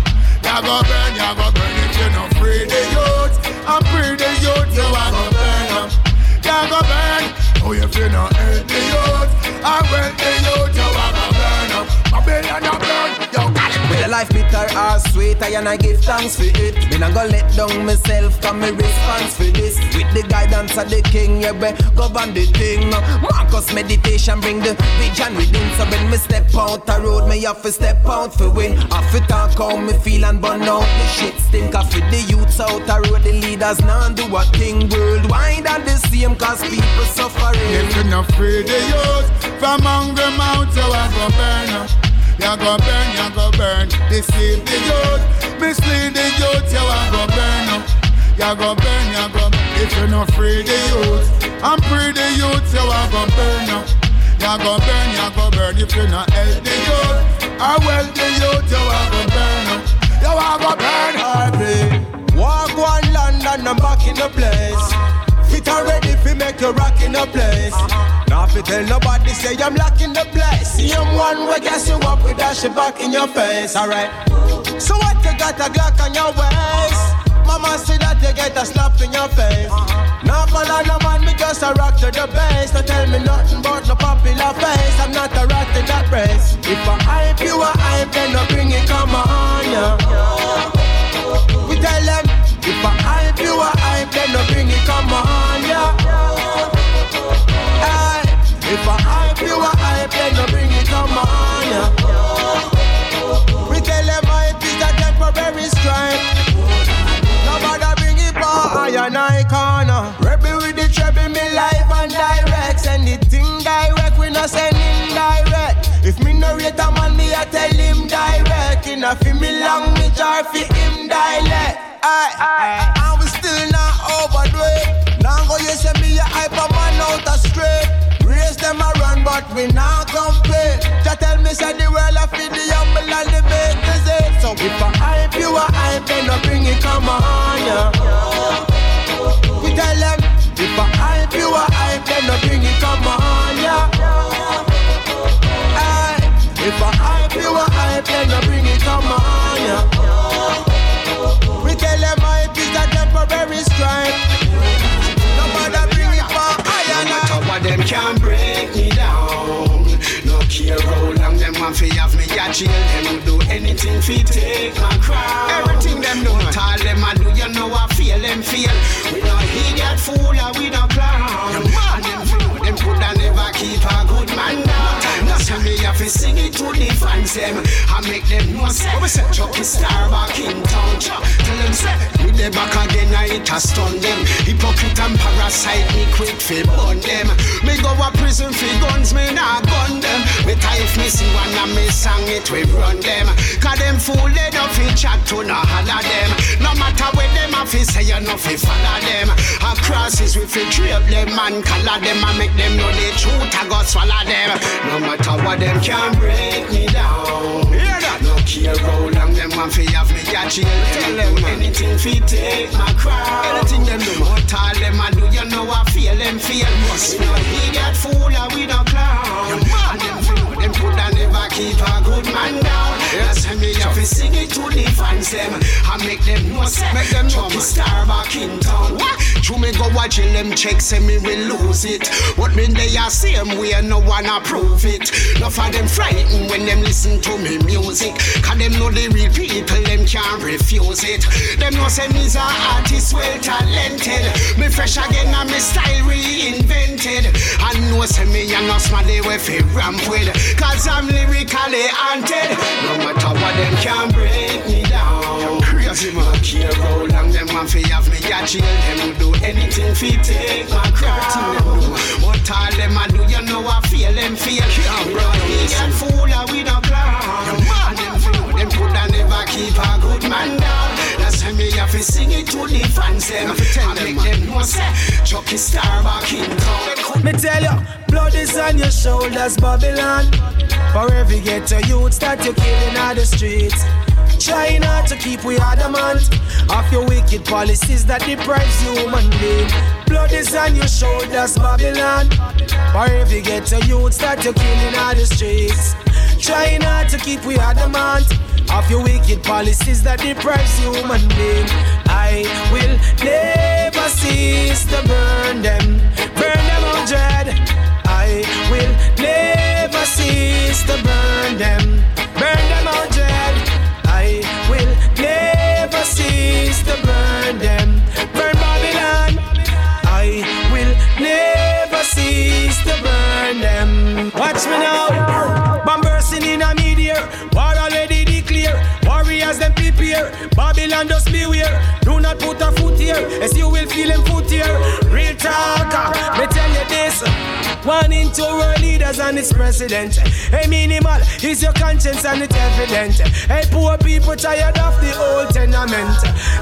You go burn, you go burn if you not free the youth. And free the youth, you a go burn up. You go burn, oh if you not hurt the youth. And when the youth, you a go burn up. Babylon, a life bitter or sweet, I and I give thanks for it. Me not gonna let down myself, come me response for this. With the guidance of the king, yeah, we govern the thing. Marcus meditation bring the vision within. So when me step out the road, me have to step out for win. Have to talk how me feel and burn out the shit stink. Off with the youths out the road, the leaders now do a thing worldwide and the same cause people suffering. If you not free the youth from hungry mouth, you a go burn up. You go burn, you go burn. Deceive the youth, mislead the youth, you a go burn up. You go burn, you go. If you not free the youth, and free the youth, you a go burn up. You go burn, you go burn. If you not help the youth, I well the youth you are go burn. You are go burn hard. Walk one London, I'm back in the place. And ready fi make you rock in the place. Now fi tell nobody say I'm locking the place. See I'm one way guess you up with that shit back in your face. Alright. So what you got a Glock on your waist? Mama see that you get a slap in your face. Now follow no man, me just a rock to the base. Don't tell me nothing about no popular face. I'm not a rat in that race. If I hype you, I hype, then no bring it, come on, yeah. We tell them, if I hype you, I hype, then no bring it, come on, if I hype you, I hype, then no bring it, on, yeah. We tell them hype is a temporary stripe. Nobody bring it for I and I corner. Rebel with the treble, me live and direct. Send the thing direct, we not send indirect. If me no rate a man, me I tell him direct. In a me language or fi him dialect. Aye, aye, and but we not compete. Just tell me say the world feed the humble and the big disease. Eh? So if I hype you a hype, then no bring it come on, yeah. We tell them if I hype you a hype, then no bring it come on, jail. Them will do anything fi take my crown. Everything them do, all them I do, you know I feel them feel. We no that fool we no fi sing it to the fans them. I make them know say, Chukki Starr back in town. Tell them say, we the back again, I it a stun them. Hypocrite and parasite, me quick fi burn them. Me go a prison fi guns, me nah gun them. Me tie if me see one and me song it, we run them. Cause them fool they don't fi chat to no holler them. No matter where them a fi say, you no fi follow them. A crosses we fi drape them and color them and make them know the truth, I go swallow them. No matter what them can break me down. Hear that? No care how long them want fi have me a jail. Tell them anything fi take my crown. Anything them do, but all them a do, you know I feel them feel. We no idiot fool and we no clown. Them fool, them coulda never keep a good man down. That's why me have to sing it to the fans them. I make them know say, make them know Chukki Starr back in town. What? True me go watch them check say me will lose it. What mean they are same way no one approve it. No for them frightened when them listen to me music. Cause them know the real people them can't refuse it. Them know say me's a artist well talented. Me fresh again and me style reinvented. And know say me and no smarty way fi ramp with. Cause I'm lyrically haunted. No matter what them can break me down. Crazy man. Care how long them want fi have me a jail. Them will do anything fi take my crown. Why me have to sing it to the fans them. I make them know say Chukki Starr back in town. Me tell you, blood is on your shoulders, Babylon. For every ghetto youth that you're killing on the streets. Try not to keep we adamant of your wicked policies that deprives human being. Blood is on your shoulders, Babylon. For every ghetto youth that you're killing on the streets. Try not to keep we adamant of your wicked policies that deprives human being. I will never cease to burn them, burn them on dread. I will never cease to burn them, burn them on dread. I will never cease to burn them, burn Babylon. I will never cease to burn them. Watch me now, Warriors them prepare, Babylon just beware. Do not put a foot here, as you will feel them foot here. Real talker, ah. me tell you this. One in two world leaders and its president. Hey, minimal is your conscience and it's evident. Hey, poor people tired of the old tenement.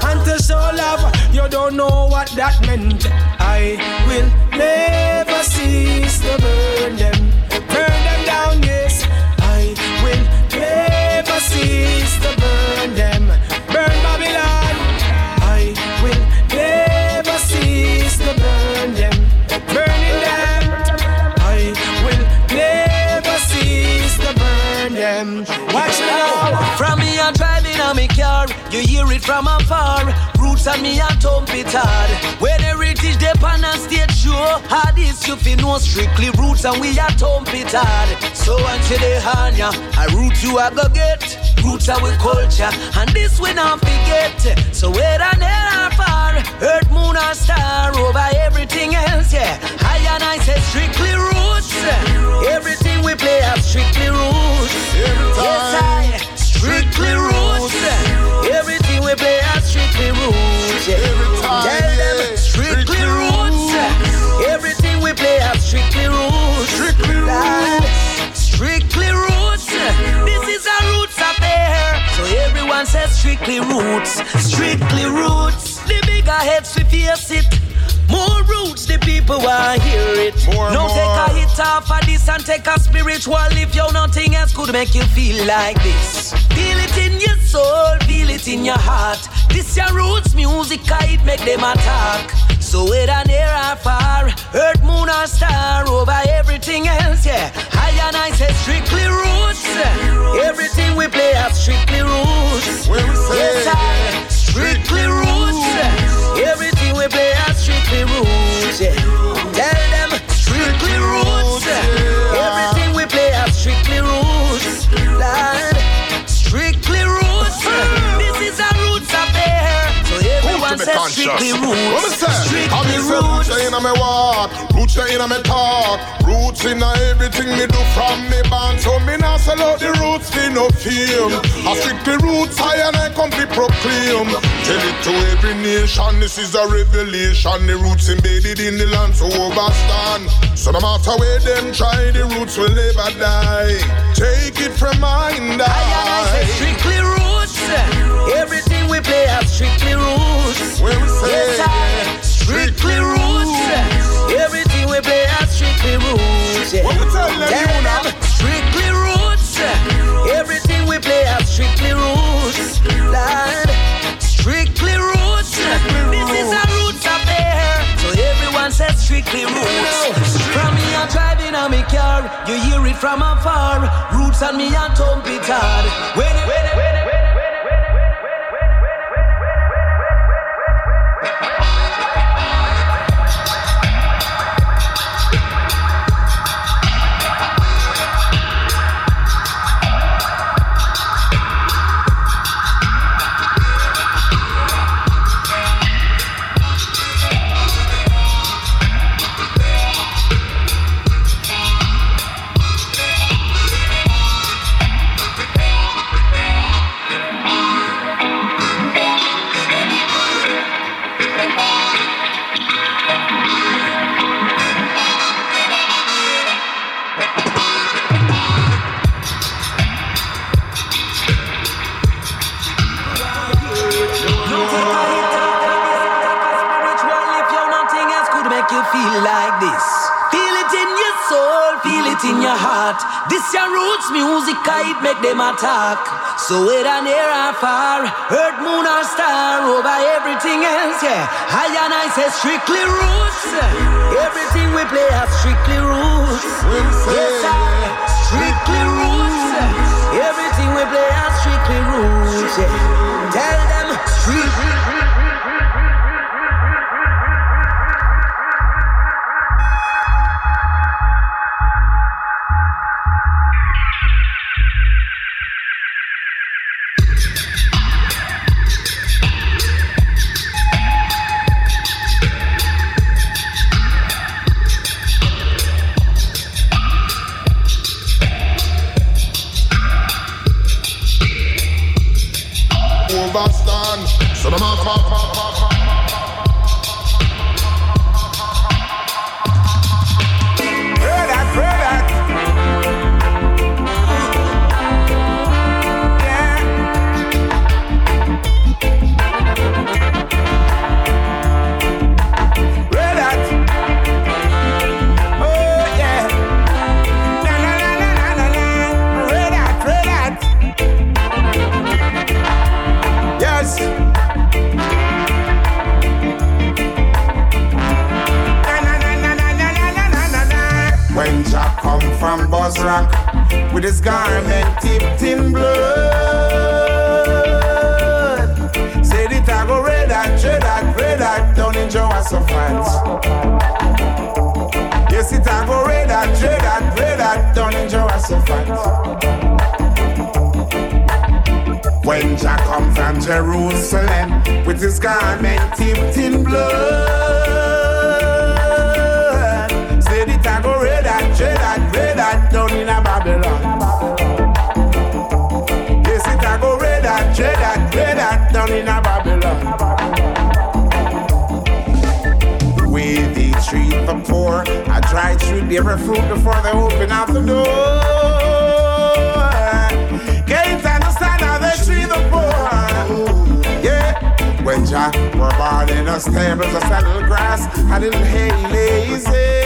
And to show love, you don't know what that meant. I will never cease to burn them. Burn them down, yes cease to burn them. Burn Babylon. I will never cease to burn them. Burning them. I will never cease to burn them. Watch out! From me, I'm driving on my car. You hear it from afar Roots and me a thump it hard. When heritage dip on a stage show, how this you feel no strictly roots and we a thump it hard. So until they hand ya, a root you a go get. Roots are we culture, and this we not forget. So whether near or far, earth, moon or star, over everything else, yeah. I and I say strictly roots. Everything we play have strictly roots. Yes, I strictly roots. Everything we play has strictly roots. Yeah. Tell them strictly roots. Everything we play has strictly roots. Strictly roots. Strictly roots. This is our roots affair. So everyone says strictly roots. Strictly roots. The bigger heads we face it. More roots, the people want hear it. More, no more. take a hit off of this and take a spiritual. If you nothing else could make you feel like this. Feel it in your soul, feel it in your heart. This your roots music, it make them attack. So whether near or far, earth, moon or star, over everything else, yeah. I and I say strictly roots. Everything we play has strictly roots. Yes, I strictly roots. Everything we play has strictly roots. Yeah. Tell them strictly roots. Everything we play has strictly roots. Everyone says strictly What me roots. say? I Strictly roots. roots in a me walk, roots in a me talk, roots in everything me do from me band. So me now sell out the roots for no fame. I strictly roots high and I come to proclaim. Tell it to every nation, this is a revelation. The roots embedded in the land so overstand. So no matter where them try, the roots will never die. Take it from mine, I say strictly roots. Everything we play has strictly roots. Where we say yes, strictly roots. Everything we play has strictly roots. Yeah. What we tell them, you know? strictly roots. Everything we play has strictly roots. Lord, strictly roots. This is a roots affair. So everyone says strictly roots. From me I'm driving on me car, you hear it from afar. Roots and me and thump it hard. When it, when it, when it, your roots music, it make them attack. So whether near or far, earth, moon or star, over everything else, yeah. I and I say strictly roots. Everything we play has strictly roots. Yes, I must rock with his garment tipped in blood. Said it I go red hot, red hot, red hot down in Jehoshaphat. Yes, it I go red hot, red hot, red hot down in Jehoshaphat. When Jack come from Jerusalem with his garment tipped in blood. Try to every fruit before they open up the door. Can't understand how they treat the poor. Yeah, when Jah were born in a stable, a saddle grass, a little hay lazy.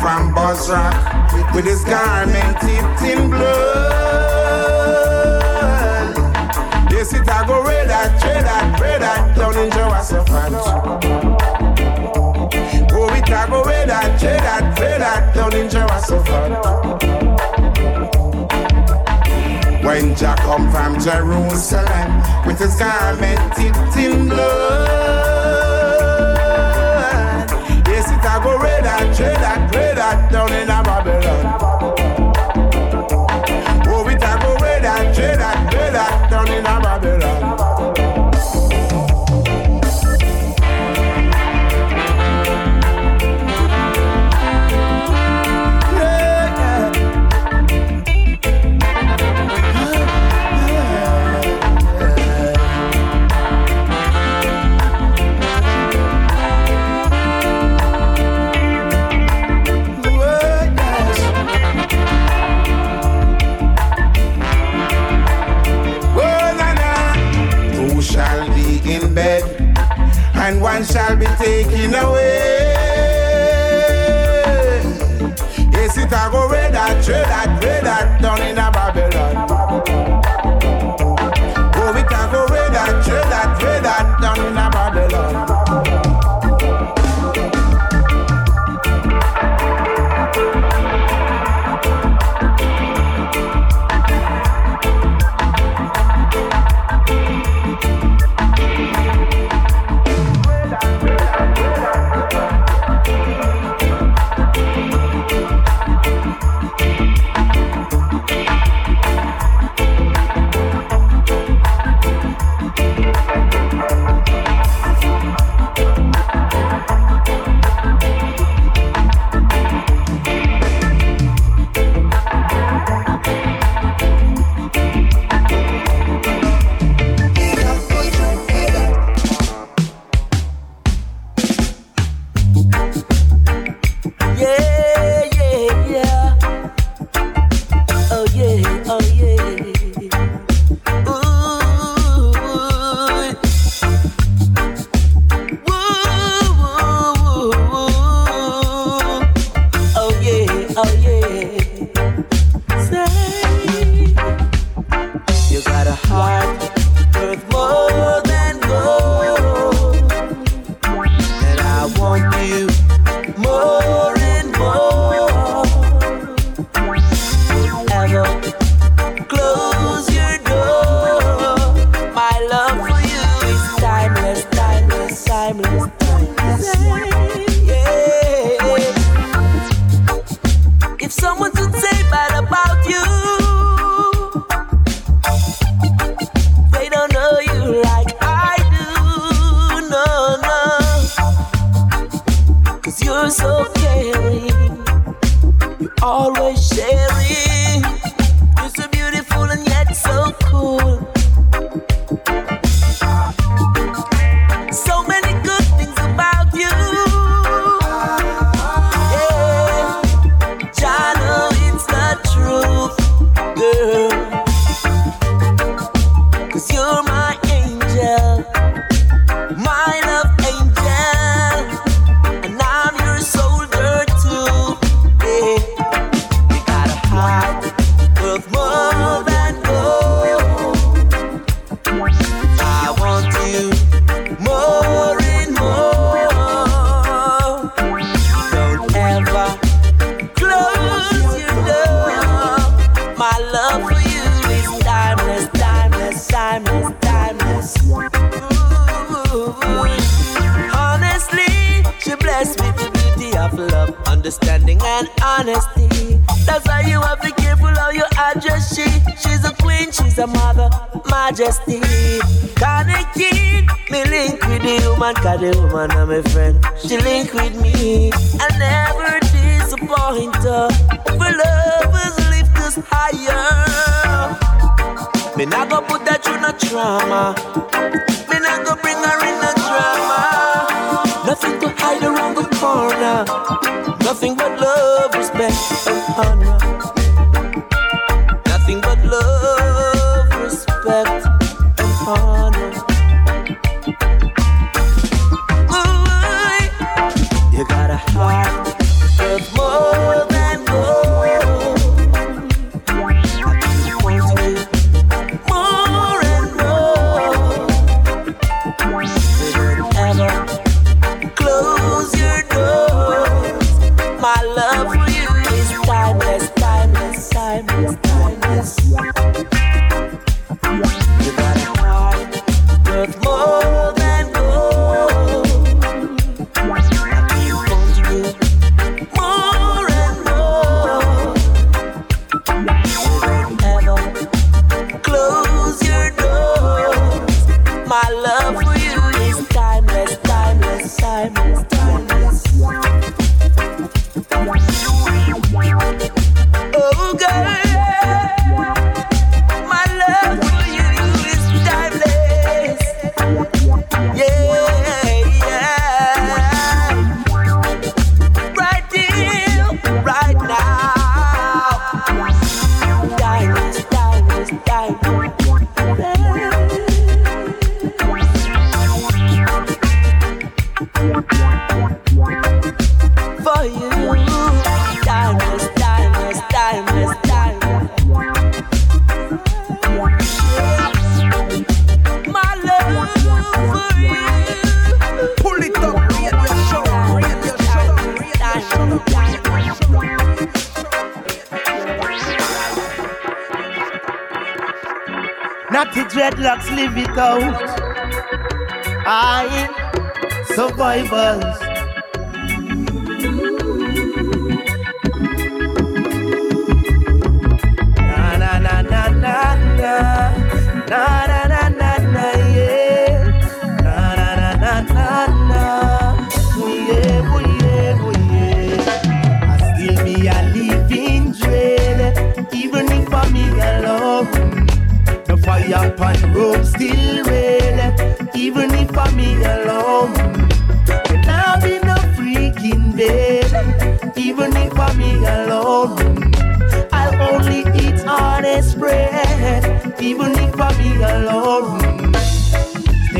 From Bozrah with his garment dipped in blood. Yes, it a go red hot, red hot, red hot down in Jehoshaphat. Oh, it a go red hot, red hot, red hot down in Jehoshaphat. When Jack come from Jerusalem with his garment dipped in blood. A go red hot, red hot, red hot down in shall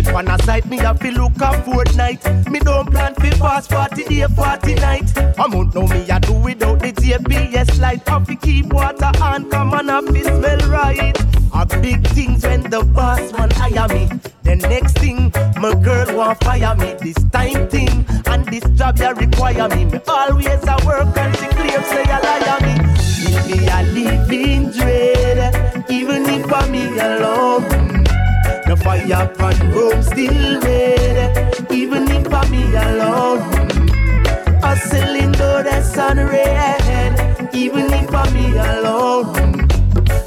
Step on a side, me have to look a fortnight. Me don't plan for fast 40 day, 40 night. I won't know me, I do without the GPS light. Have to keep water on, come on, have to smell right. A big things when the boss man hire me. The next thing, my girl want fire me. This time thing, and this job ya require me. Me always a work and she claim say a liar me. Be a living dread, I'm me alone. The fire pan room still red, even if I'm me alone. Hustling though the sun red, even if I'm me alone.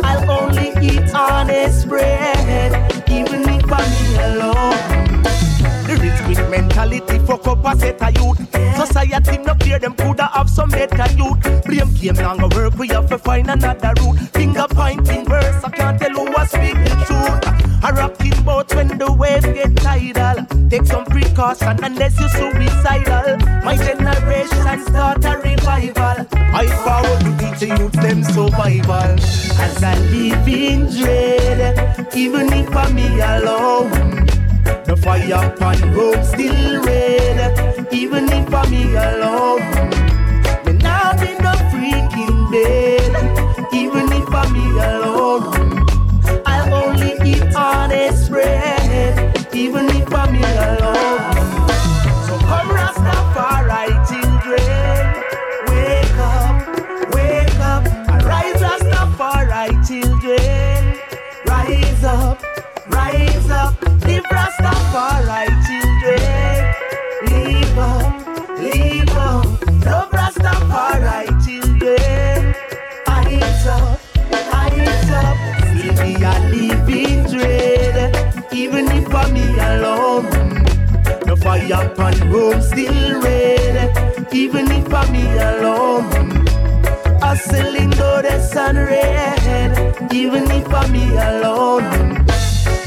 I'll only eat honest bread, even if I'm me alone. Mentality fuck up a set of youth. Society no care them coulda have some better youth. Blame game longer work, we have to find another route. Finger pointing verse, I can't tell who was speaking truth. A rocking boat when the waves get tidal. Take some precaution unless you're suicidal. My generation start a revival. I forward to teach the youth them survival. As I live in dread, even if I'm me alone. The fire pan room still red, even if I'm alone. Me now be no freaking dead, even if I'm alone. I'll only eat honest bread, even if I'm alone. So come Rastafari children, wake up, wake up, arise Rastafari children, Live Rastafari, children. Live children. Eyes up, eyes up. See me a living dread. Even if I'm alone, the fire upon home still red. Even if I'm me alone. Hustling though the sun red, even if I'm me alone.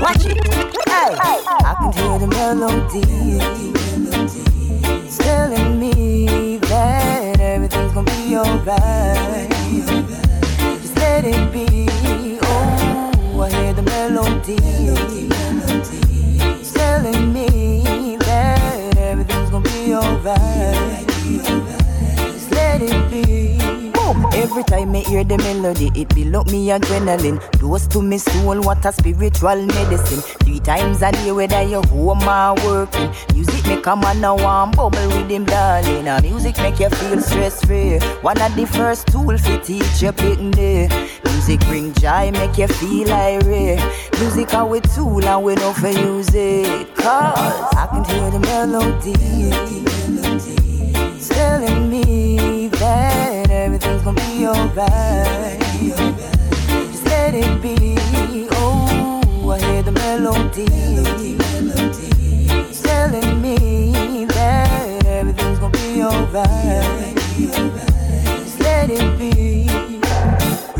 watch it. Hey, I can hear the melody telling me that everything's gonna be alright. Just let it be. Oh, I hear the melody telling me that everything's gonna be alright. Just let it be. Every time I hear the melody, it build up me adrenaline. Dose to me soul, what a spiritual medicine. Three times a day, whether you home or working. Music make a man now warm bubble with him, darling. Now music make you feel stress free. One of the first tools to teach you picking day. Music bring joy, make you feel irate. Music our tool and we know for use it. Cause I can hear the melody telling me that everything's gonna be alright. Just let it be. Oh, I hear the melody telling me that everything's gonna be alright. Just let it be.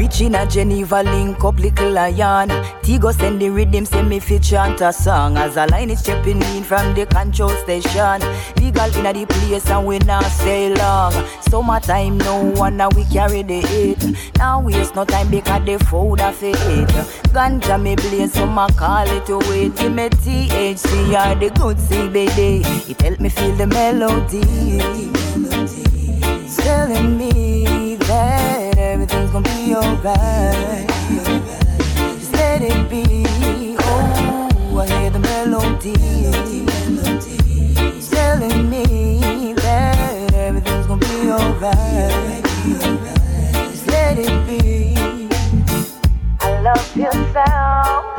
Reaching a Geneva link up little lion. Tigo send the rhythm, send me fit chant a song. As a line is stepping in from the control station. Legal in a the place and we not stay long. Summertime no one now we carry the heat. Now waste no time because the food of it. Ganja me blaze so my call it to wait. Give me THC or the good CBD. It help me feel the melody. Telling me that everything's gonna be alright. Just let it be. Oh, I hear the melody. Telling me that everything's gonna be alright. Just let it be. I love your sound.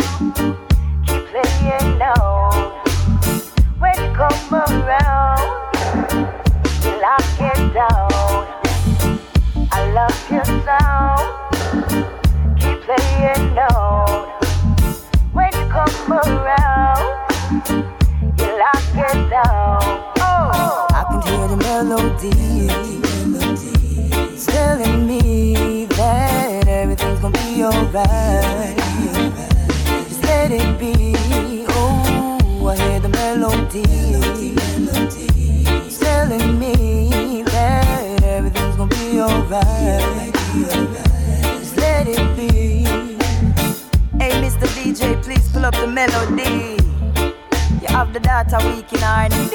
Keep playing now. When you come around, you lock it down. Your. Keep playing. When you come around, you lock it down. Oh, I can hear the melody telling me that everything's gonna be alright. Just let it be. Oh, I hear the melody telling me that be alright. Just let it be. Hey, Mr. DJ, please pull up the melody. You have the data week in R&B.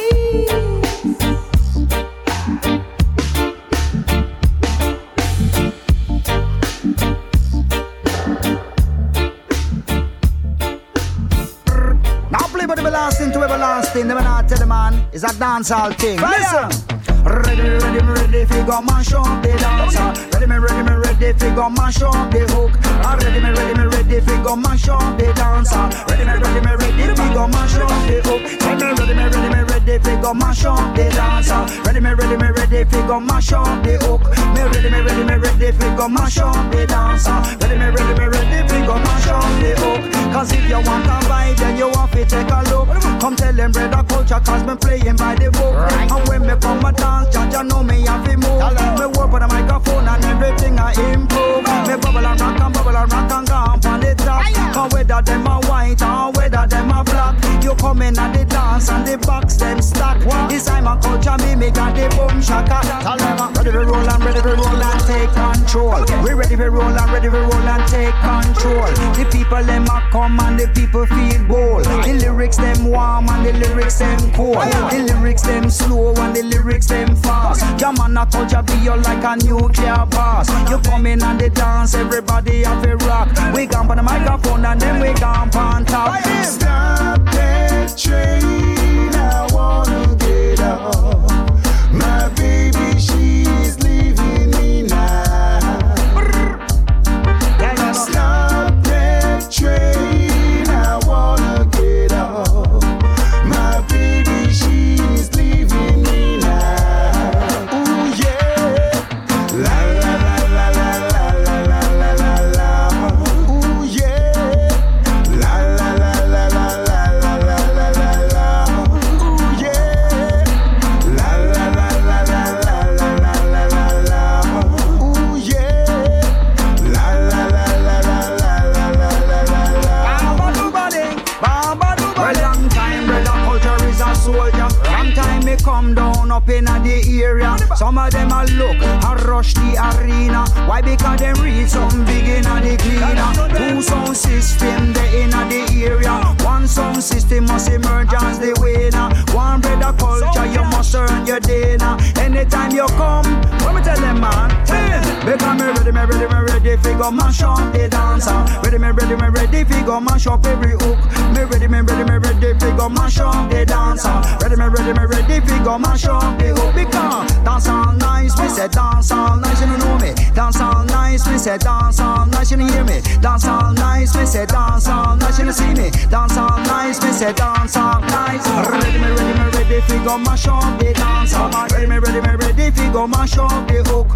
Now play but everlasting to everlasting. Never not tell the man it's a dancehall thing. Listen. Ready, ready, me ready fi go mash up the dancer. Ready, me ready, me ready fi go mash up the hook. Ah, Ready, me ready, me ready fi go mash up the dancer. Ready, me ready, me ready fi go mash up the hook. Ready, me ready, me ready, me ready fi go mash up the dancer. Ready, me ready, me ready fi go mash up the hook. Me ready, me ready, me ready fi go mash up the dancer. Ready, me ready, me ready fi go mash up the hook. Cause if you want a vibe, then you have to take a look. Come tell them Brother Culture, cause me playing by the book. And when me come a dance, judge, you know me have to move. Me work on the microphone and everything I improve. Me bubble and rock and bubble and rock and go on the top. Cause whether them a white or whether them a black, you come in at the dance and the box them stack. This time a culture me me got the boom shaka. Tell them ready to roll and ready to roll and take control. We ready to roll and ready to roll and take control. The people them a come and the people feel bold. The lyrics them warm and the lyrics them cold. The lyrics them slow and the lyrics them fast. Your man a culture be you like a nuclear blast. You come in and the dance, everybody have a rock. We gone on the microphone and then we gone on top. Stop that train, I wanna get off. Them a look and rush the arena. Why? Because them read some big in the cleaner. Two sound system they in the area. One sound system must emerge as the winner. One Brother Culture you must earn your dinner. Anytime you come, let me tell them man. Because me ready, me ready, me ready fi go mash up the dancer. Ready, me ready, me ready fi go mash up every hook. Me ready, me ready, me ready fi go mash up the dancer. Ready, me ready, me ready fi go mash up the hook. Because dance all nice, me say dance all nice, you know me. Dance all nice, me say dance all nice, you hear me. Dance all nice, me say dance all nice, you see me. Dance all nice, me say dance all nice. Ready, me ready, me ready fi go mash up the dancer. Ready, me ready, me ready fi go mash up the hook.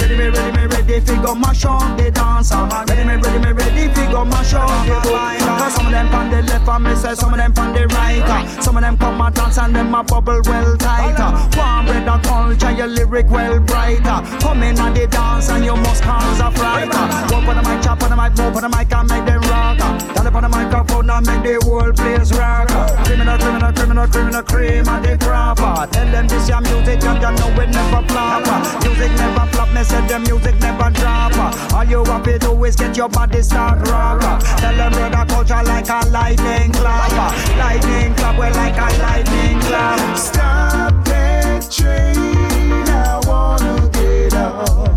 Ready, me ready, me ready fi go mash up the dancer. Ready, me ready, me ready fi go mash up the hook. Cause some of them on the left and me say some of them on the right. Some of them come a dance and them a bubble well tighter. One bread a culture, your lyric well brighter. Come in on the dance and you must cause a fright. Walk on the mic, chop on the mic, move on the mic and make them rock. Up on the microphone and make the whole place rock. Criminal, criminal, criminal, criminal, cream and the crapper. Tell them this your music and you know it never flop. Music never flop, me say the music never drop. All you have to do is get your body start rock. Tell them Brother Culture like a lightning clap. Lightning clap, well like a lightning clap. Stop that train, I wanna get off.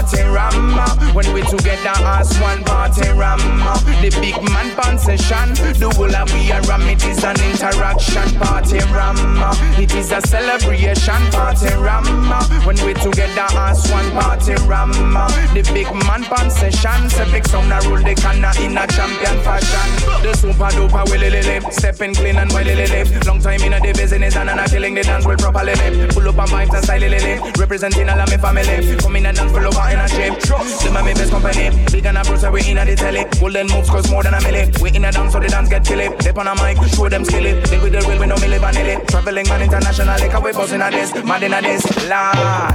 Party Rama. When we together as one party Rama, the big man pan session, the whole of we are Ram, it is an interaction party Rama. It is a celebration party Rama. When we together as one party Rama, the big man pan session, big sound a rule the canna in a champion fashion. The super duper willy lily, stepping clean and willy lily. Long time in a the business and I'm killing the dance well properly. Pull up on vibes and style lily, representing all of my family. Come in and dance full over in a shape. Them my best company. Big and a bruise, we in a the telly. Golden moves cost more than a milli. We in a dance so the dance get chilly. Dip on a mic, show them skilly. Live with the real, we no milli vanilli. Traveling man internationally, cause we buzzing at this, mad in a this. Lord.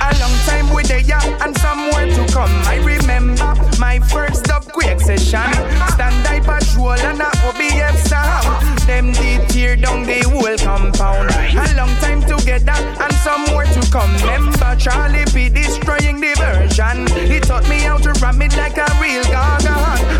A long time we there, yeah, and somewhere to come. I remember my first dub quick session. Stand I patrol and a OBF sound. Them did tear down the whole compound. A long time together and somewhere to come. Remember Charlie P destroying the version. He taught me how to ram it like a real gaga.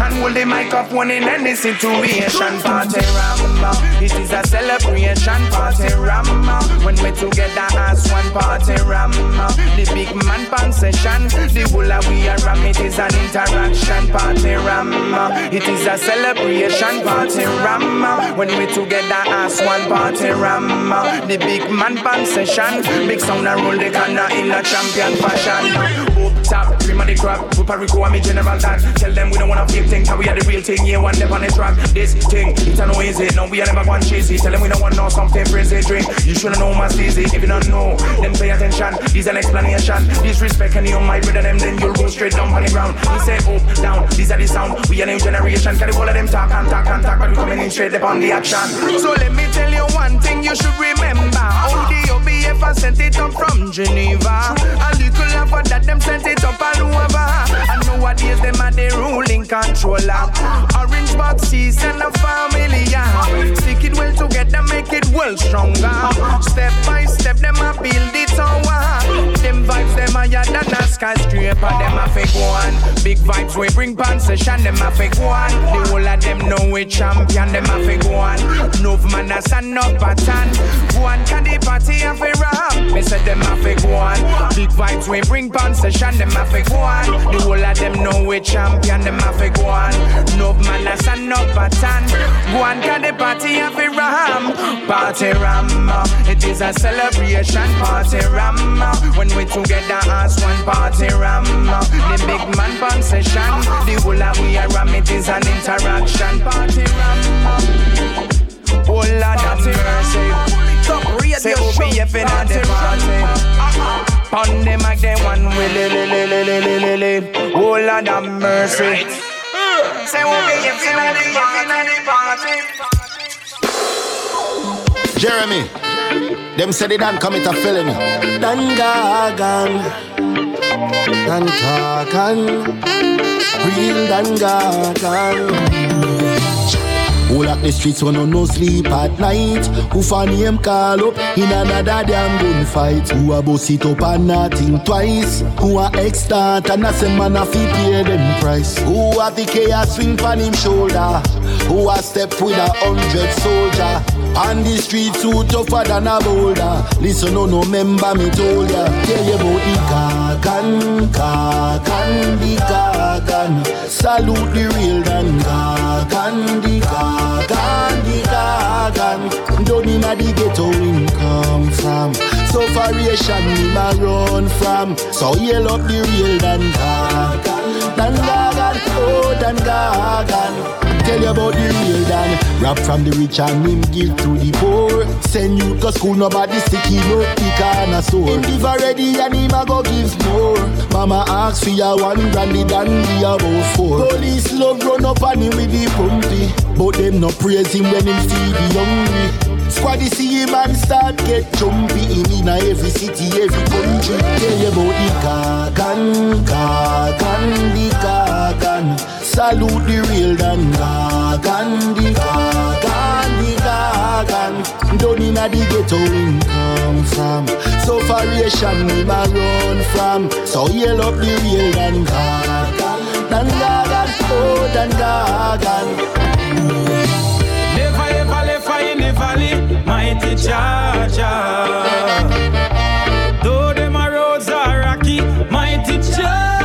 And hold the microphone in any situation. Party Ramba. It is a celebration party Ramba. When we together as one party Ramba. The big man pan session. The whole we are ram. It is an interaction party Ramba. It is a celebration party Ramba. When we together as one party Ramba. The big man pan session. Big sound and roll the corner in a champion fashion. Top, cream of the crop. Puerto Rico and me general that. Tell them we don't wanna fake thing, cause we are the real thing. Yeah, one step on the track. This thing, it's no easy. No, we are never one cheesy. Tell them we don't want no something crazy drink. You should know my easy. If you don't know, then pay attention. This an explanation. Disrespect any of my brother them, then you'll go straight down on the ground. We say up, down, these are the sound. We are new generation. Carry all of them talk and talk and talk, but we coming in straight upon the action. So let me tell you one thing you should remember. How the Has sent it up from Geneva. A little of that them sent it up all over. And nowadays them are the ruling controller. Orange boxes and a family, yeah. Stick it well together, make it well stronger. Step by step, them a build it tower. Them vibes, them higher than a skyscraper. Them a fake one. Big vibes we bring pan session. Them a fake one. The whole of them know we champion. Them a fake one. Enough man a stand up pattern. One can the party a fi ram. Me say them a fake one. Big vibes we bring pan session. Them a fake one. The whole of them know we champion. Them a fi go on. No man a stand up a tan. Go on, can the party have a ram. Party ram. Uh, it is a celebration party ram. Uh, when we together as one party ram. Uh, the big man pan session. The whole of we are ram. It is an interaction party ram. Oh Lord have mercy. Say OBF in the party. Pon the mic, they one willy li li li li li li li. Oh Lord have mercy. Say OBF in the party. Jeremy, them said they done commit a felony. Dan Gagan, Dan Kakan, real Dan Gagan. Whole of the streets when no no sleep at night. Who for name call up in another damn gunfight. Who a boss it up and not think twice. Who a extant and a say man a fi pay them price. Who a the chaos swing pan him shoulder. Who a step with a hundred soldier. On the street too tougher than a boulder. Listen, no, no, member me told ya. Tell you about the Kagan, Kagan, the Kagan. Salute the real Dan Kagan, the Kagan, the Kagan. Down inna the ghetto him come from. So variation him a run from. So yell up the real Dan Kagan, Dan Kagan, oh Dan Kagan. Tell you about the real Dan. Rap from the rich and him give to the poor. Send you to school, nobody stick him no pick on a sword. Him give already and him a go give more. Mama ask for your one brandy than we about four. Police love run up on him with the pumpy. But them no praise him when him feed the hungry. Squaddy see him and start get jumpy in inna every city, every country. Tell you about the Kagan, Kagan, the Kagan. Salute the real Dan Kagan, the Kagan, the Kagan. Down inna the ghetto him come from. So variation him a run from. So yell up the real Dan Kagan, Dan Kagan, oh Dan Kagan. Mighty Jaja. Though them roads are rocky, mighty Jaja.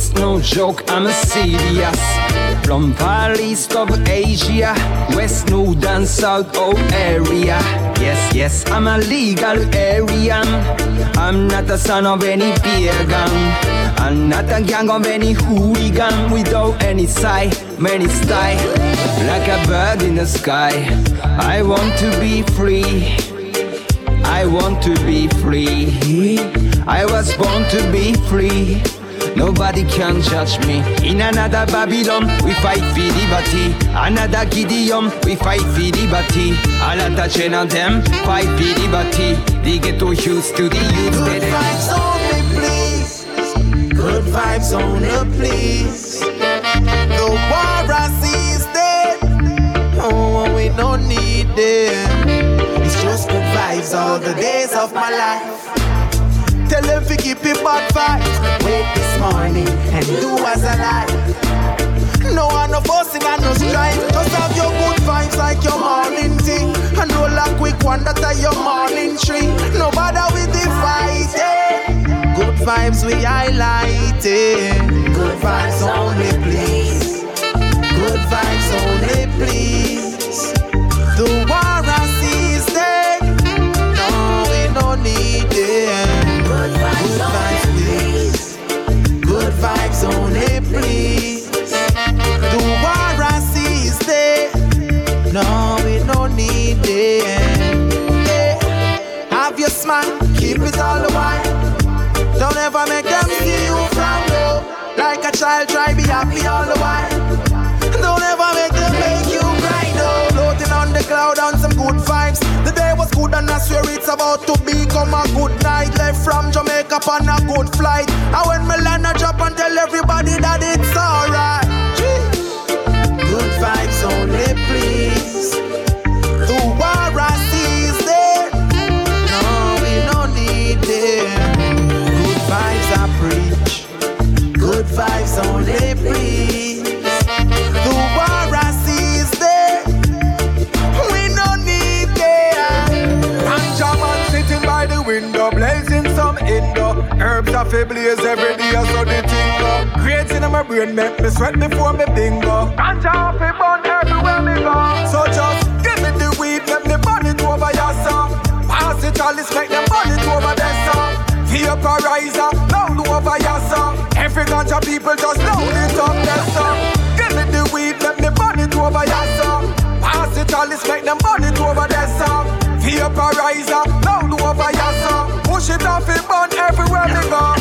It's no joke, I'm a serious. From far east of Asia, west, north and south of area. Yes, yes, I'm a legal Aryan. I'm not a son of any pagan. I'm not a gang of any hooligan without any sigh, many style. Like a bird in the sky, I want to be free. I want to be free. I was born to be free. Nobody can judge me. In another Babylon, we fight for liberty. Another Gideon, we fight for liberty. The chain of them fight for liberty. They get too used to the youth. Good vibes only, please. Good vibes only, please. The war I see is dead. Oh, we don't need them. It's just good vibes all the days of my life. Tell them to keep it bad vibes. Wake this morning and do as I like. No one no fussing and no strife. Just have your good vibes like your morning tea. And roll a quick one that are your morning tree. No bother with the fighting. Eh? Good vibes we highlighting. Good vibes only, please. Please. The war I see is dead. No, we don't need them. Yeah. Have your smile, keep it all the while. Don't ever make them see you from low. Like a child, try be happy all the while. About to become a good night. Left from Jamaica on a good flight. And when me land I drop and tell everybody that it's alright. Good vibes only, please. The war is dead. No, we don't need them. Good vibes I preach. Good vibes only, fi blaze every day, so the thing go. Grades in my brain make me sweat before me bingo. Ganja fi burn everywhere me go. So just give me the weed, let me burn it over your song. Pass it all, let's make them burn it over song. Vaporizer, loud over your song. Every ganja people just load it up song. Give me the weed, let me burn it over your song. Pass it all, let's make them burn it over song. Vaporizer, loud over your song. Push it off, it burn everywhere me go.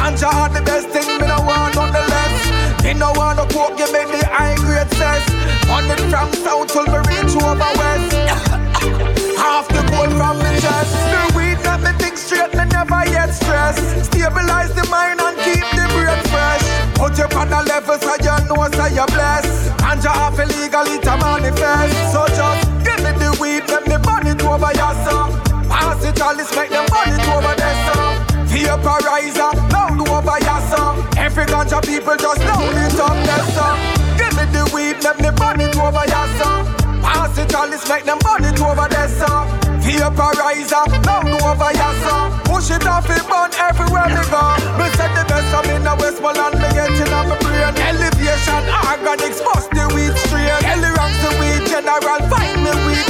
Ganja are the best thing, me no want none the less. Me no want no coke, give me the high grade cess. It from south till me reach over west. Half the gold from the chest. The weed that me think straight, me never yet stress. Stabilize the mind and keep the brain fresh. Put you on a level so you know so you bless. Ganja off illegal, it a manifest. So just give me the weed, let me burn it over your song. Pass it all, let's make Vaporizer, loud over your song. Every ganja people just load it up their song. Give me the weed, let me burn it over your song. Pass it all, let's make them burn it over their song. Vaporizer, loud over your song. Push it off, it burn everywhere we go. Me said the best me in the Westmoreland, me get in on my brain. Elevation, organics, bust the weed strain. Ellie ranks the weed general, find me weed.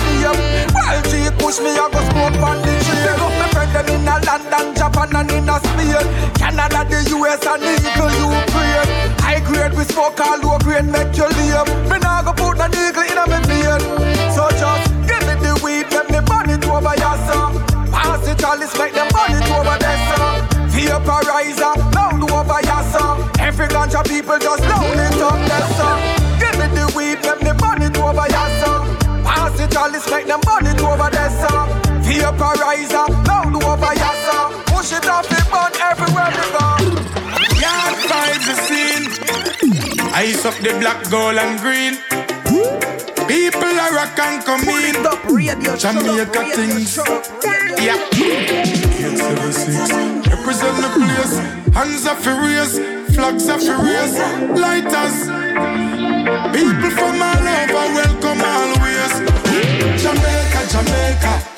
While G push me, I go smoke on the tree. Up them in a London, Japan and in a Spain. Canada, the US and even Ukraine. High grade we smoke all low grade make you lame. Me nah go put an eagle in a me vein. So just give me the weed, let me burn it over your song. Pass it all, let's make them burn it over their song. Vaporizer, loud over your song. Every ganja people just load it up their song. Give me the weed, let me burn it over your song. Pass it all, let's make them burn it over their song. Vaporizer, loud over song. Push it off, it burn everywhere we go. Yard vibes the scene. Ice up the black, gold and green. People are rock and come in. Jamaica things. Yeah. 876. Represent the place. Hands are furious. Flags are furious. Lighters. People from all over welcome always. Jamaica, Jamaica.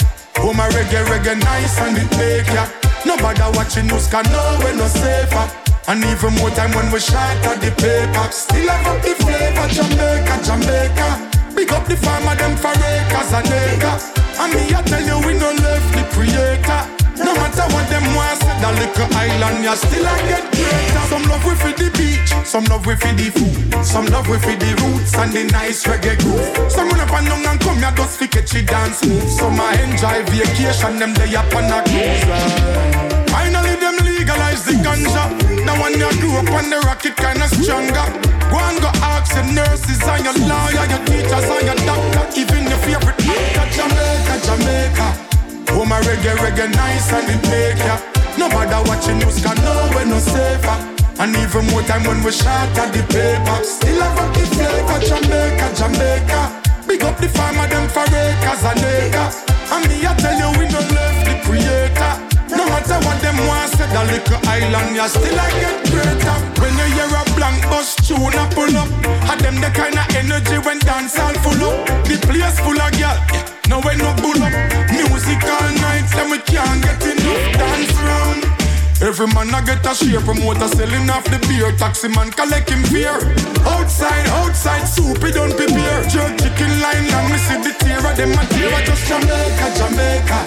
Reggae, reggae nice and it make ya. Nobody watching news can know we're no safer. And even more time when we shot at the paper. Still have up the flavor, Jamaica, Jamaica. Big up the farmer, them for acres and acres. And me, I tell you, we no left the creator. No matter what them want, say that little island, you still I get greater. Some love we for the beach, some love we for the food, some love we for the roots and the nice reggae groove. Some run up and down and come here just fi catch it dance move. Some I enjoy vacation, them day up on a cruise. Finally them legalize the ganja. Now when you grew up on the rocket, kinda stronger. Go and go ask your nurses and your lawyer, your teachers and your doctor, even your favorite actor, Jamaica, Jamaica. Oh my reggae, reggae nice and it make ya. No matter what you news can know we're no safer. And even more time when we shot at the paper. Still have a the flavor, Jamaica, Jamaica. Big up the farmer, them for acres and acres. And me, I tell you, we no left the creator. No matter what them want, say the little island, you still I get greater. When you hear a blank bus tune up, pull up. Had them the kind of energy when dance all full up. The place full of girl, no way no bull up. Music all night, then we can't get enough dance round. Every man I get a share from promoter selling off the beer. Taxi man collect him fear. Outside, outside, soup it don't prepare. Jerk chicken line and me see the tear of them a tear. Just Jamaica, Jamaica.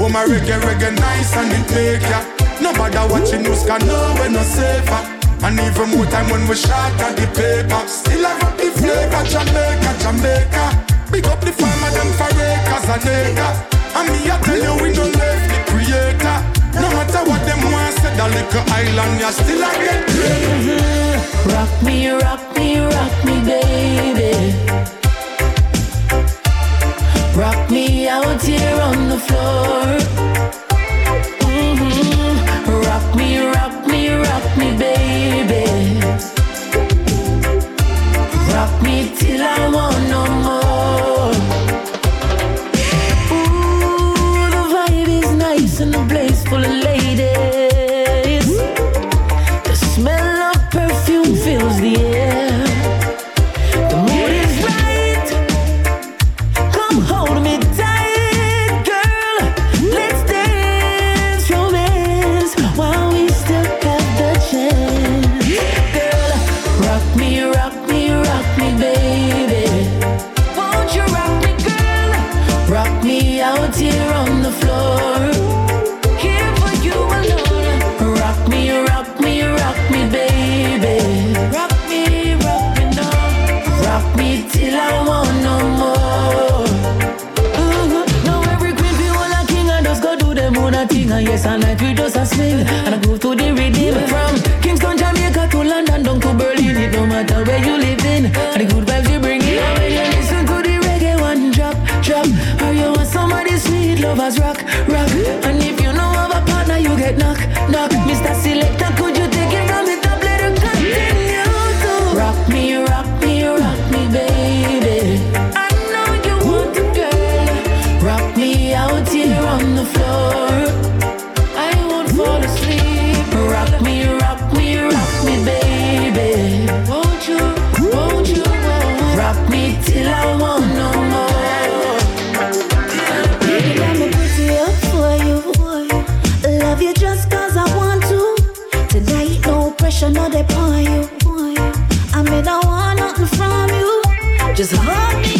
Oh my reggae, reggae nice and it make ya. No matter what you news can know we're no safer. And even more time when we shot at the paper. Still I got the flavor, Jamaica, Jamaica. Big up the farmer, them for acres and acres. And me I tell you we no left the creator. No matter what them want, say the little island, you still I get great. Rock me, rock me, rock me, baby. Rock me out here on the floor. Mhm. Rock me, rock me, rock me, baby. Rock me till I want no more. A and I go to the rhythm from Kingston, Jamaica to London down to Berlin. It no matter where you live in, and the good vibes you bring in. When you listen to the reggae one drop, drop, or you want somebody sweet lovers rock, rock. No they on you. I mean, I want nothing from you. Just hold me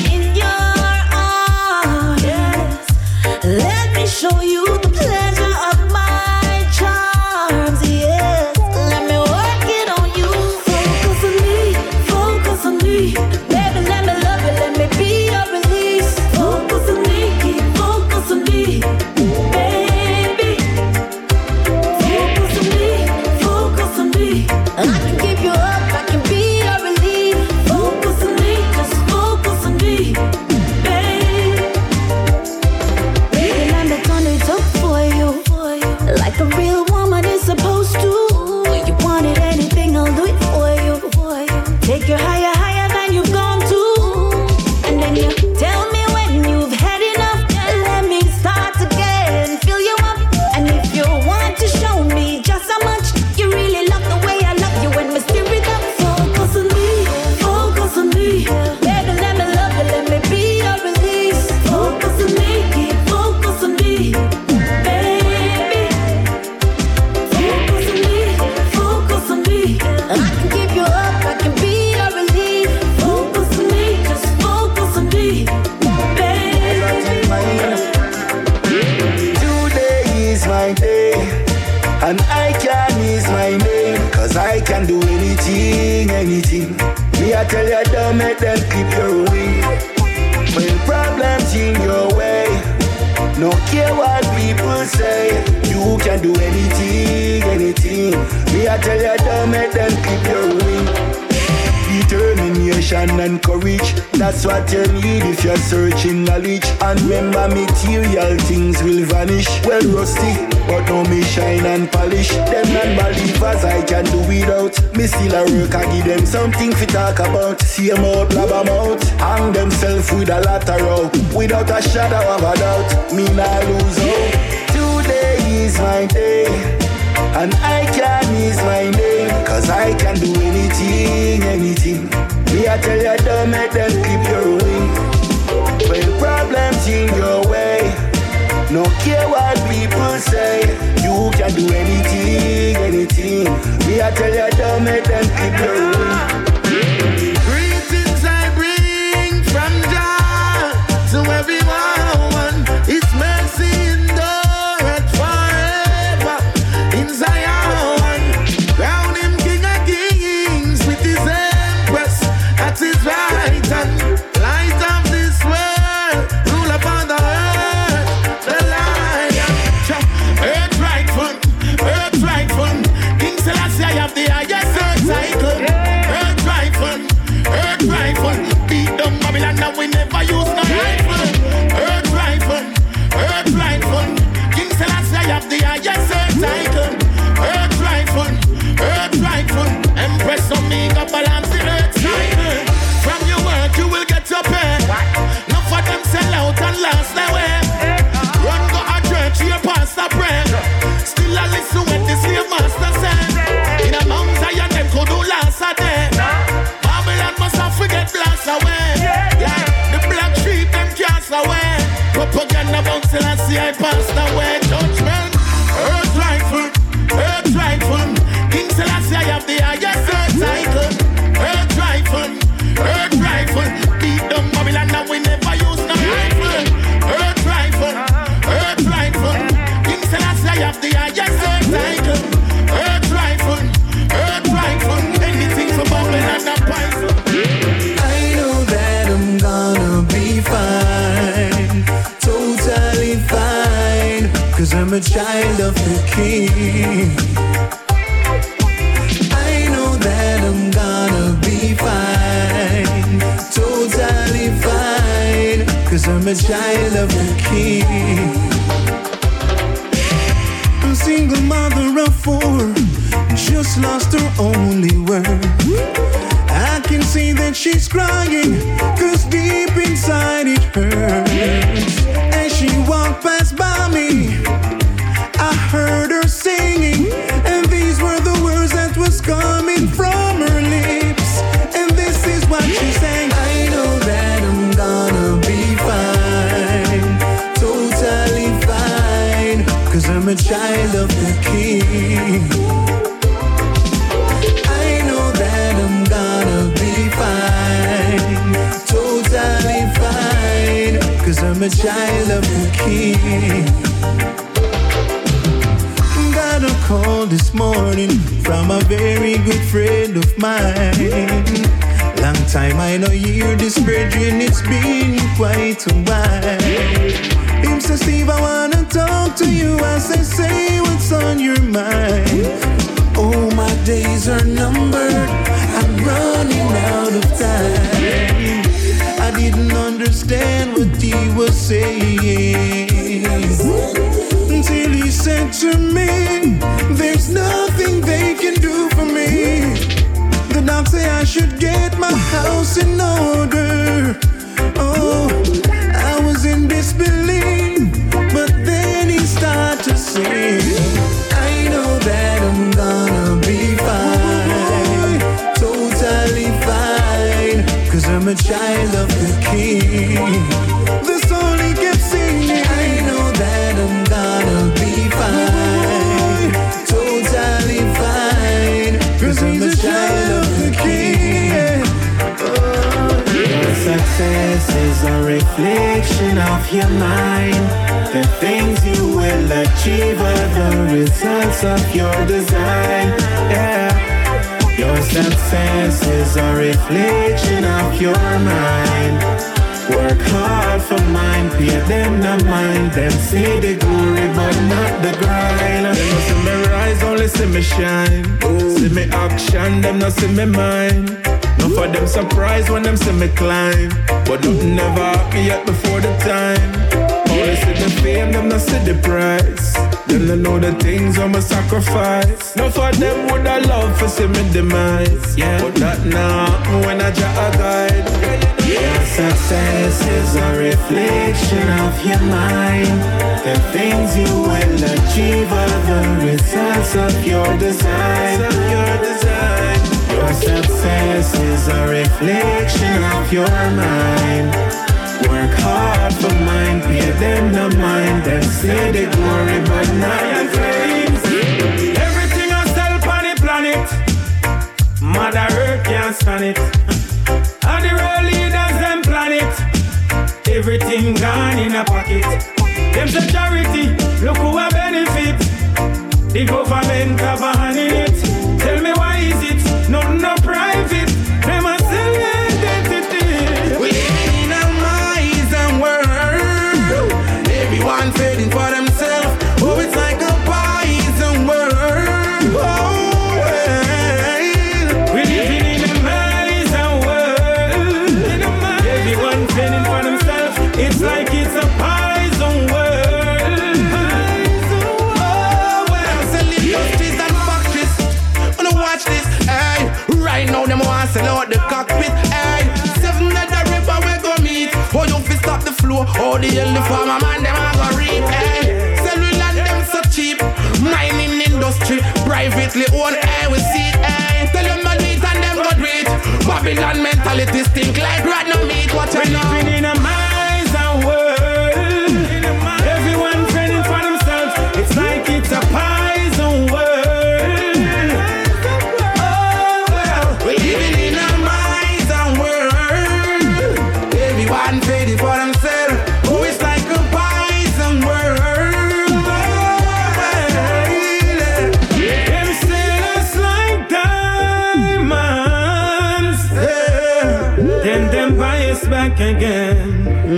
jail, the farmer man, them a go reap, eh. Cellular, them so cheap. Mining industry, privately owned, eh, we see it, eh. Tell them not meat and them go do. Babylon mentality stink like rat no meat, What you know?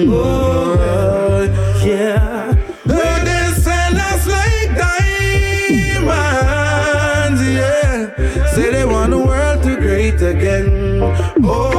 Oh, yeah. They sell us like diamonds, yeah. Say they want the world to great again. Oh,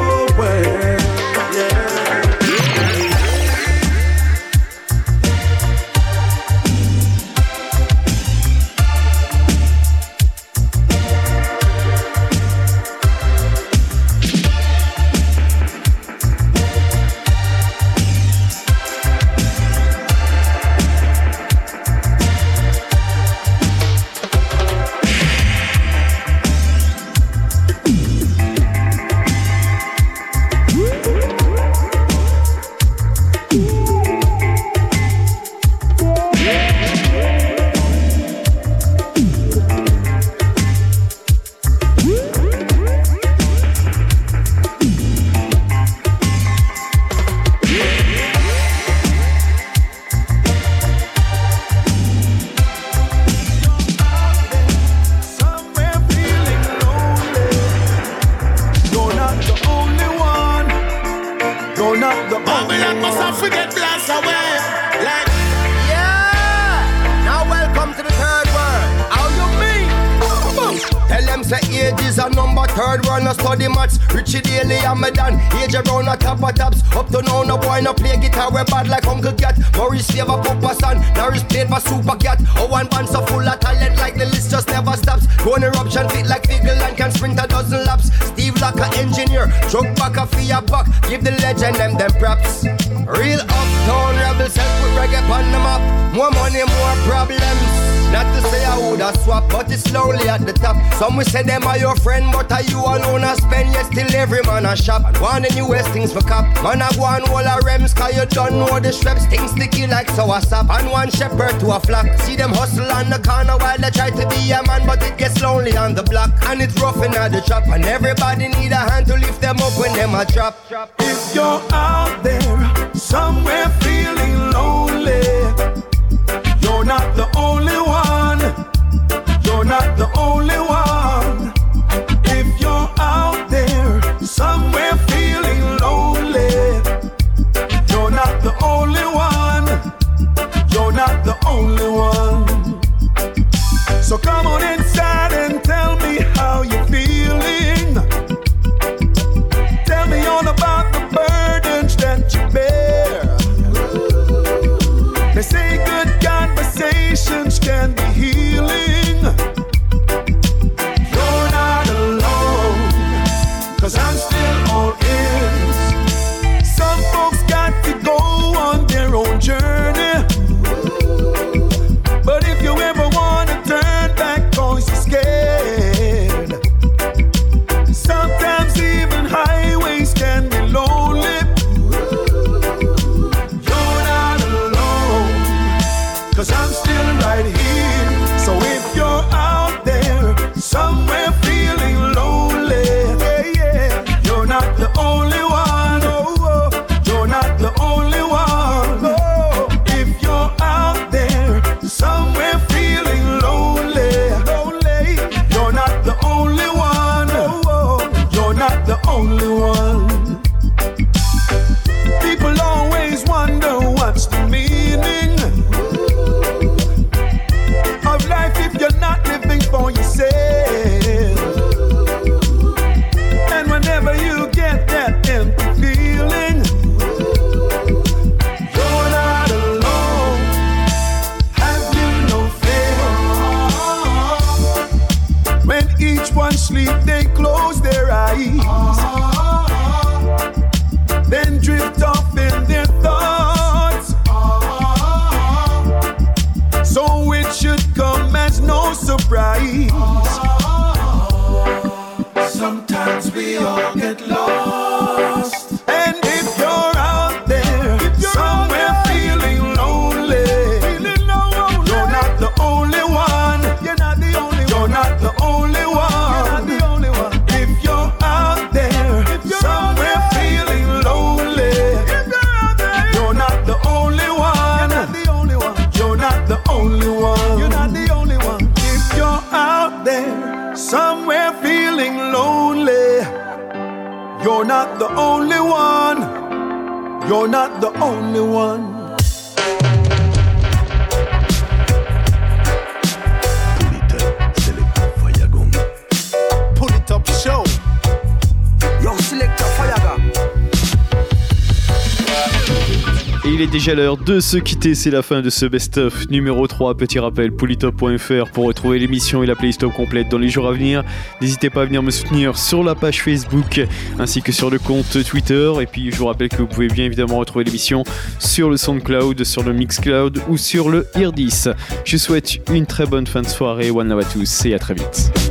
on the newest things for cop. Man, I go on all our rems, cause you done know the shreps. Things sticky like sour sap, and one shepherd to a flock. See them hustle on the corner while they try to be a man, but it gets lonely on the block. And it's rough in the shop, and everybody need a hand to lift them up when them a drop. If you're out there, somewhere feeling lonely. déjà l'heure de se quitter, c'est la fin de ce best-of numéro 3. Petit rappel, polytop.fr pour retrouver l'émission et la playlist complète dans les jours à venir. N'hésitez pas à venir me soutenir sur la page Facebook ainsi que sur le compte Twitter. Et puis je vous rappelle que vous pouvez bien évidemment retrouver l'émission sur le SoundCloud, sur le Mixcloud ou sur le IRDIS. Je vous souhaite une très bonne fin de soirée, one love à tous et à très vite.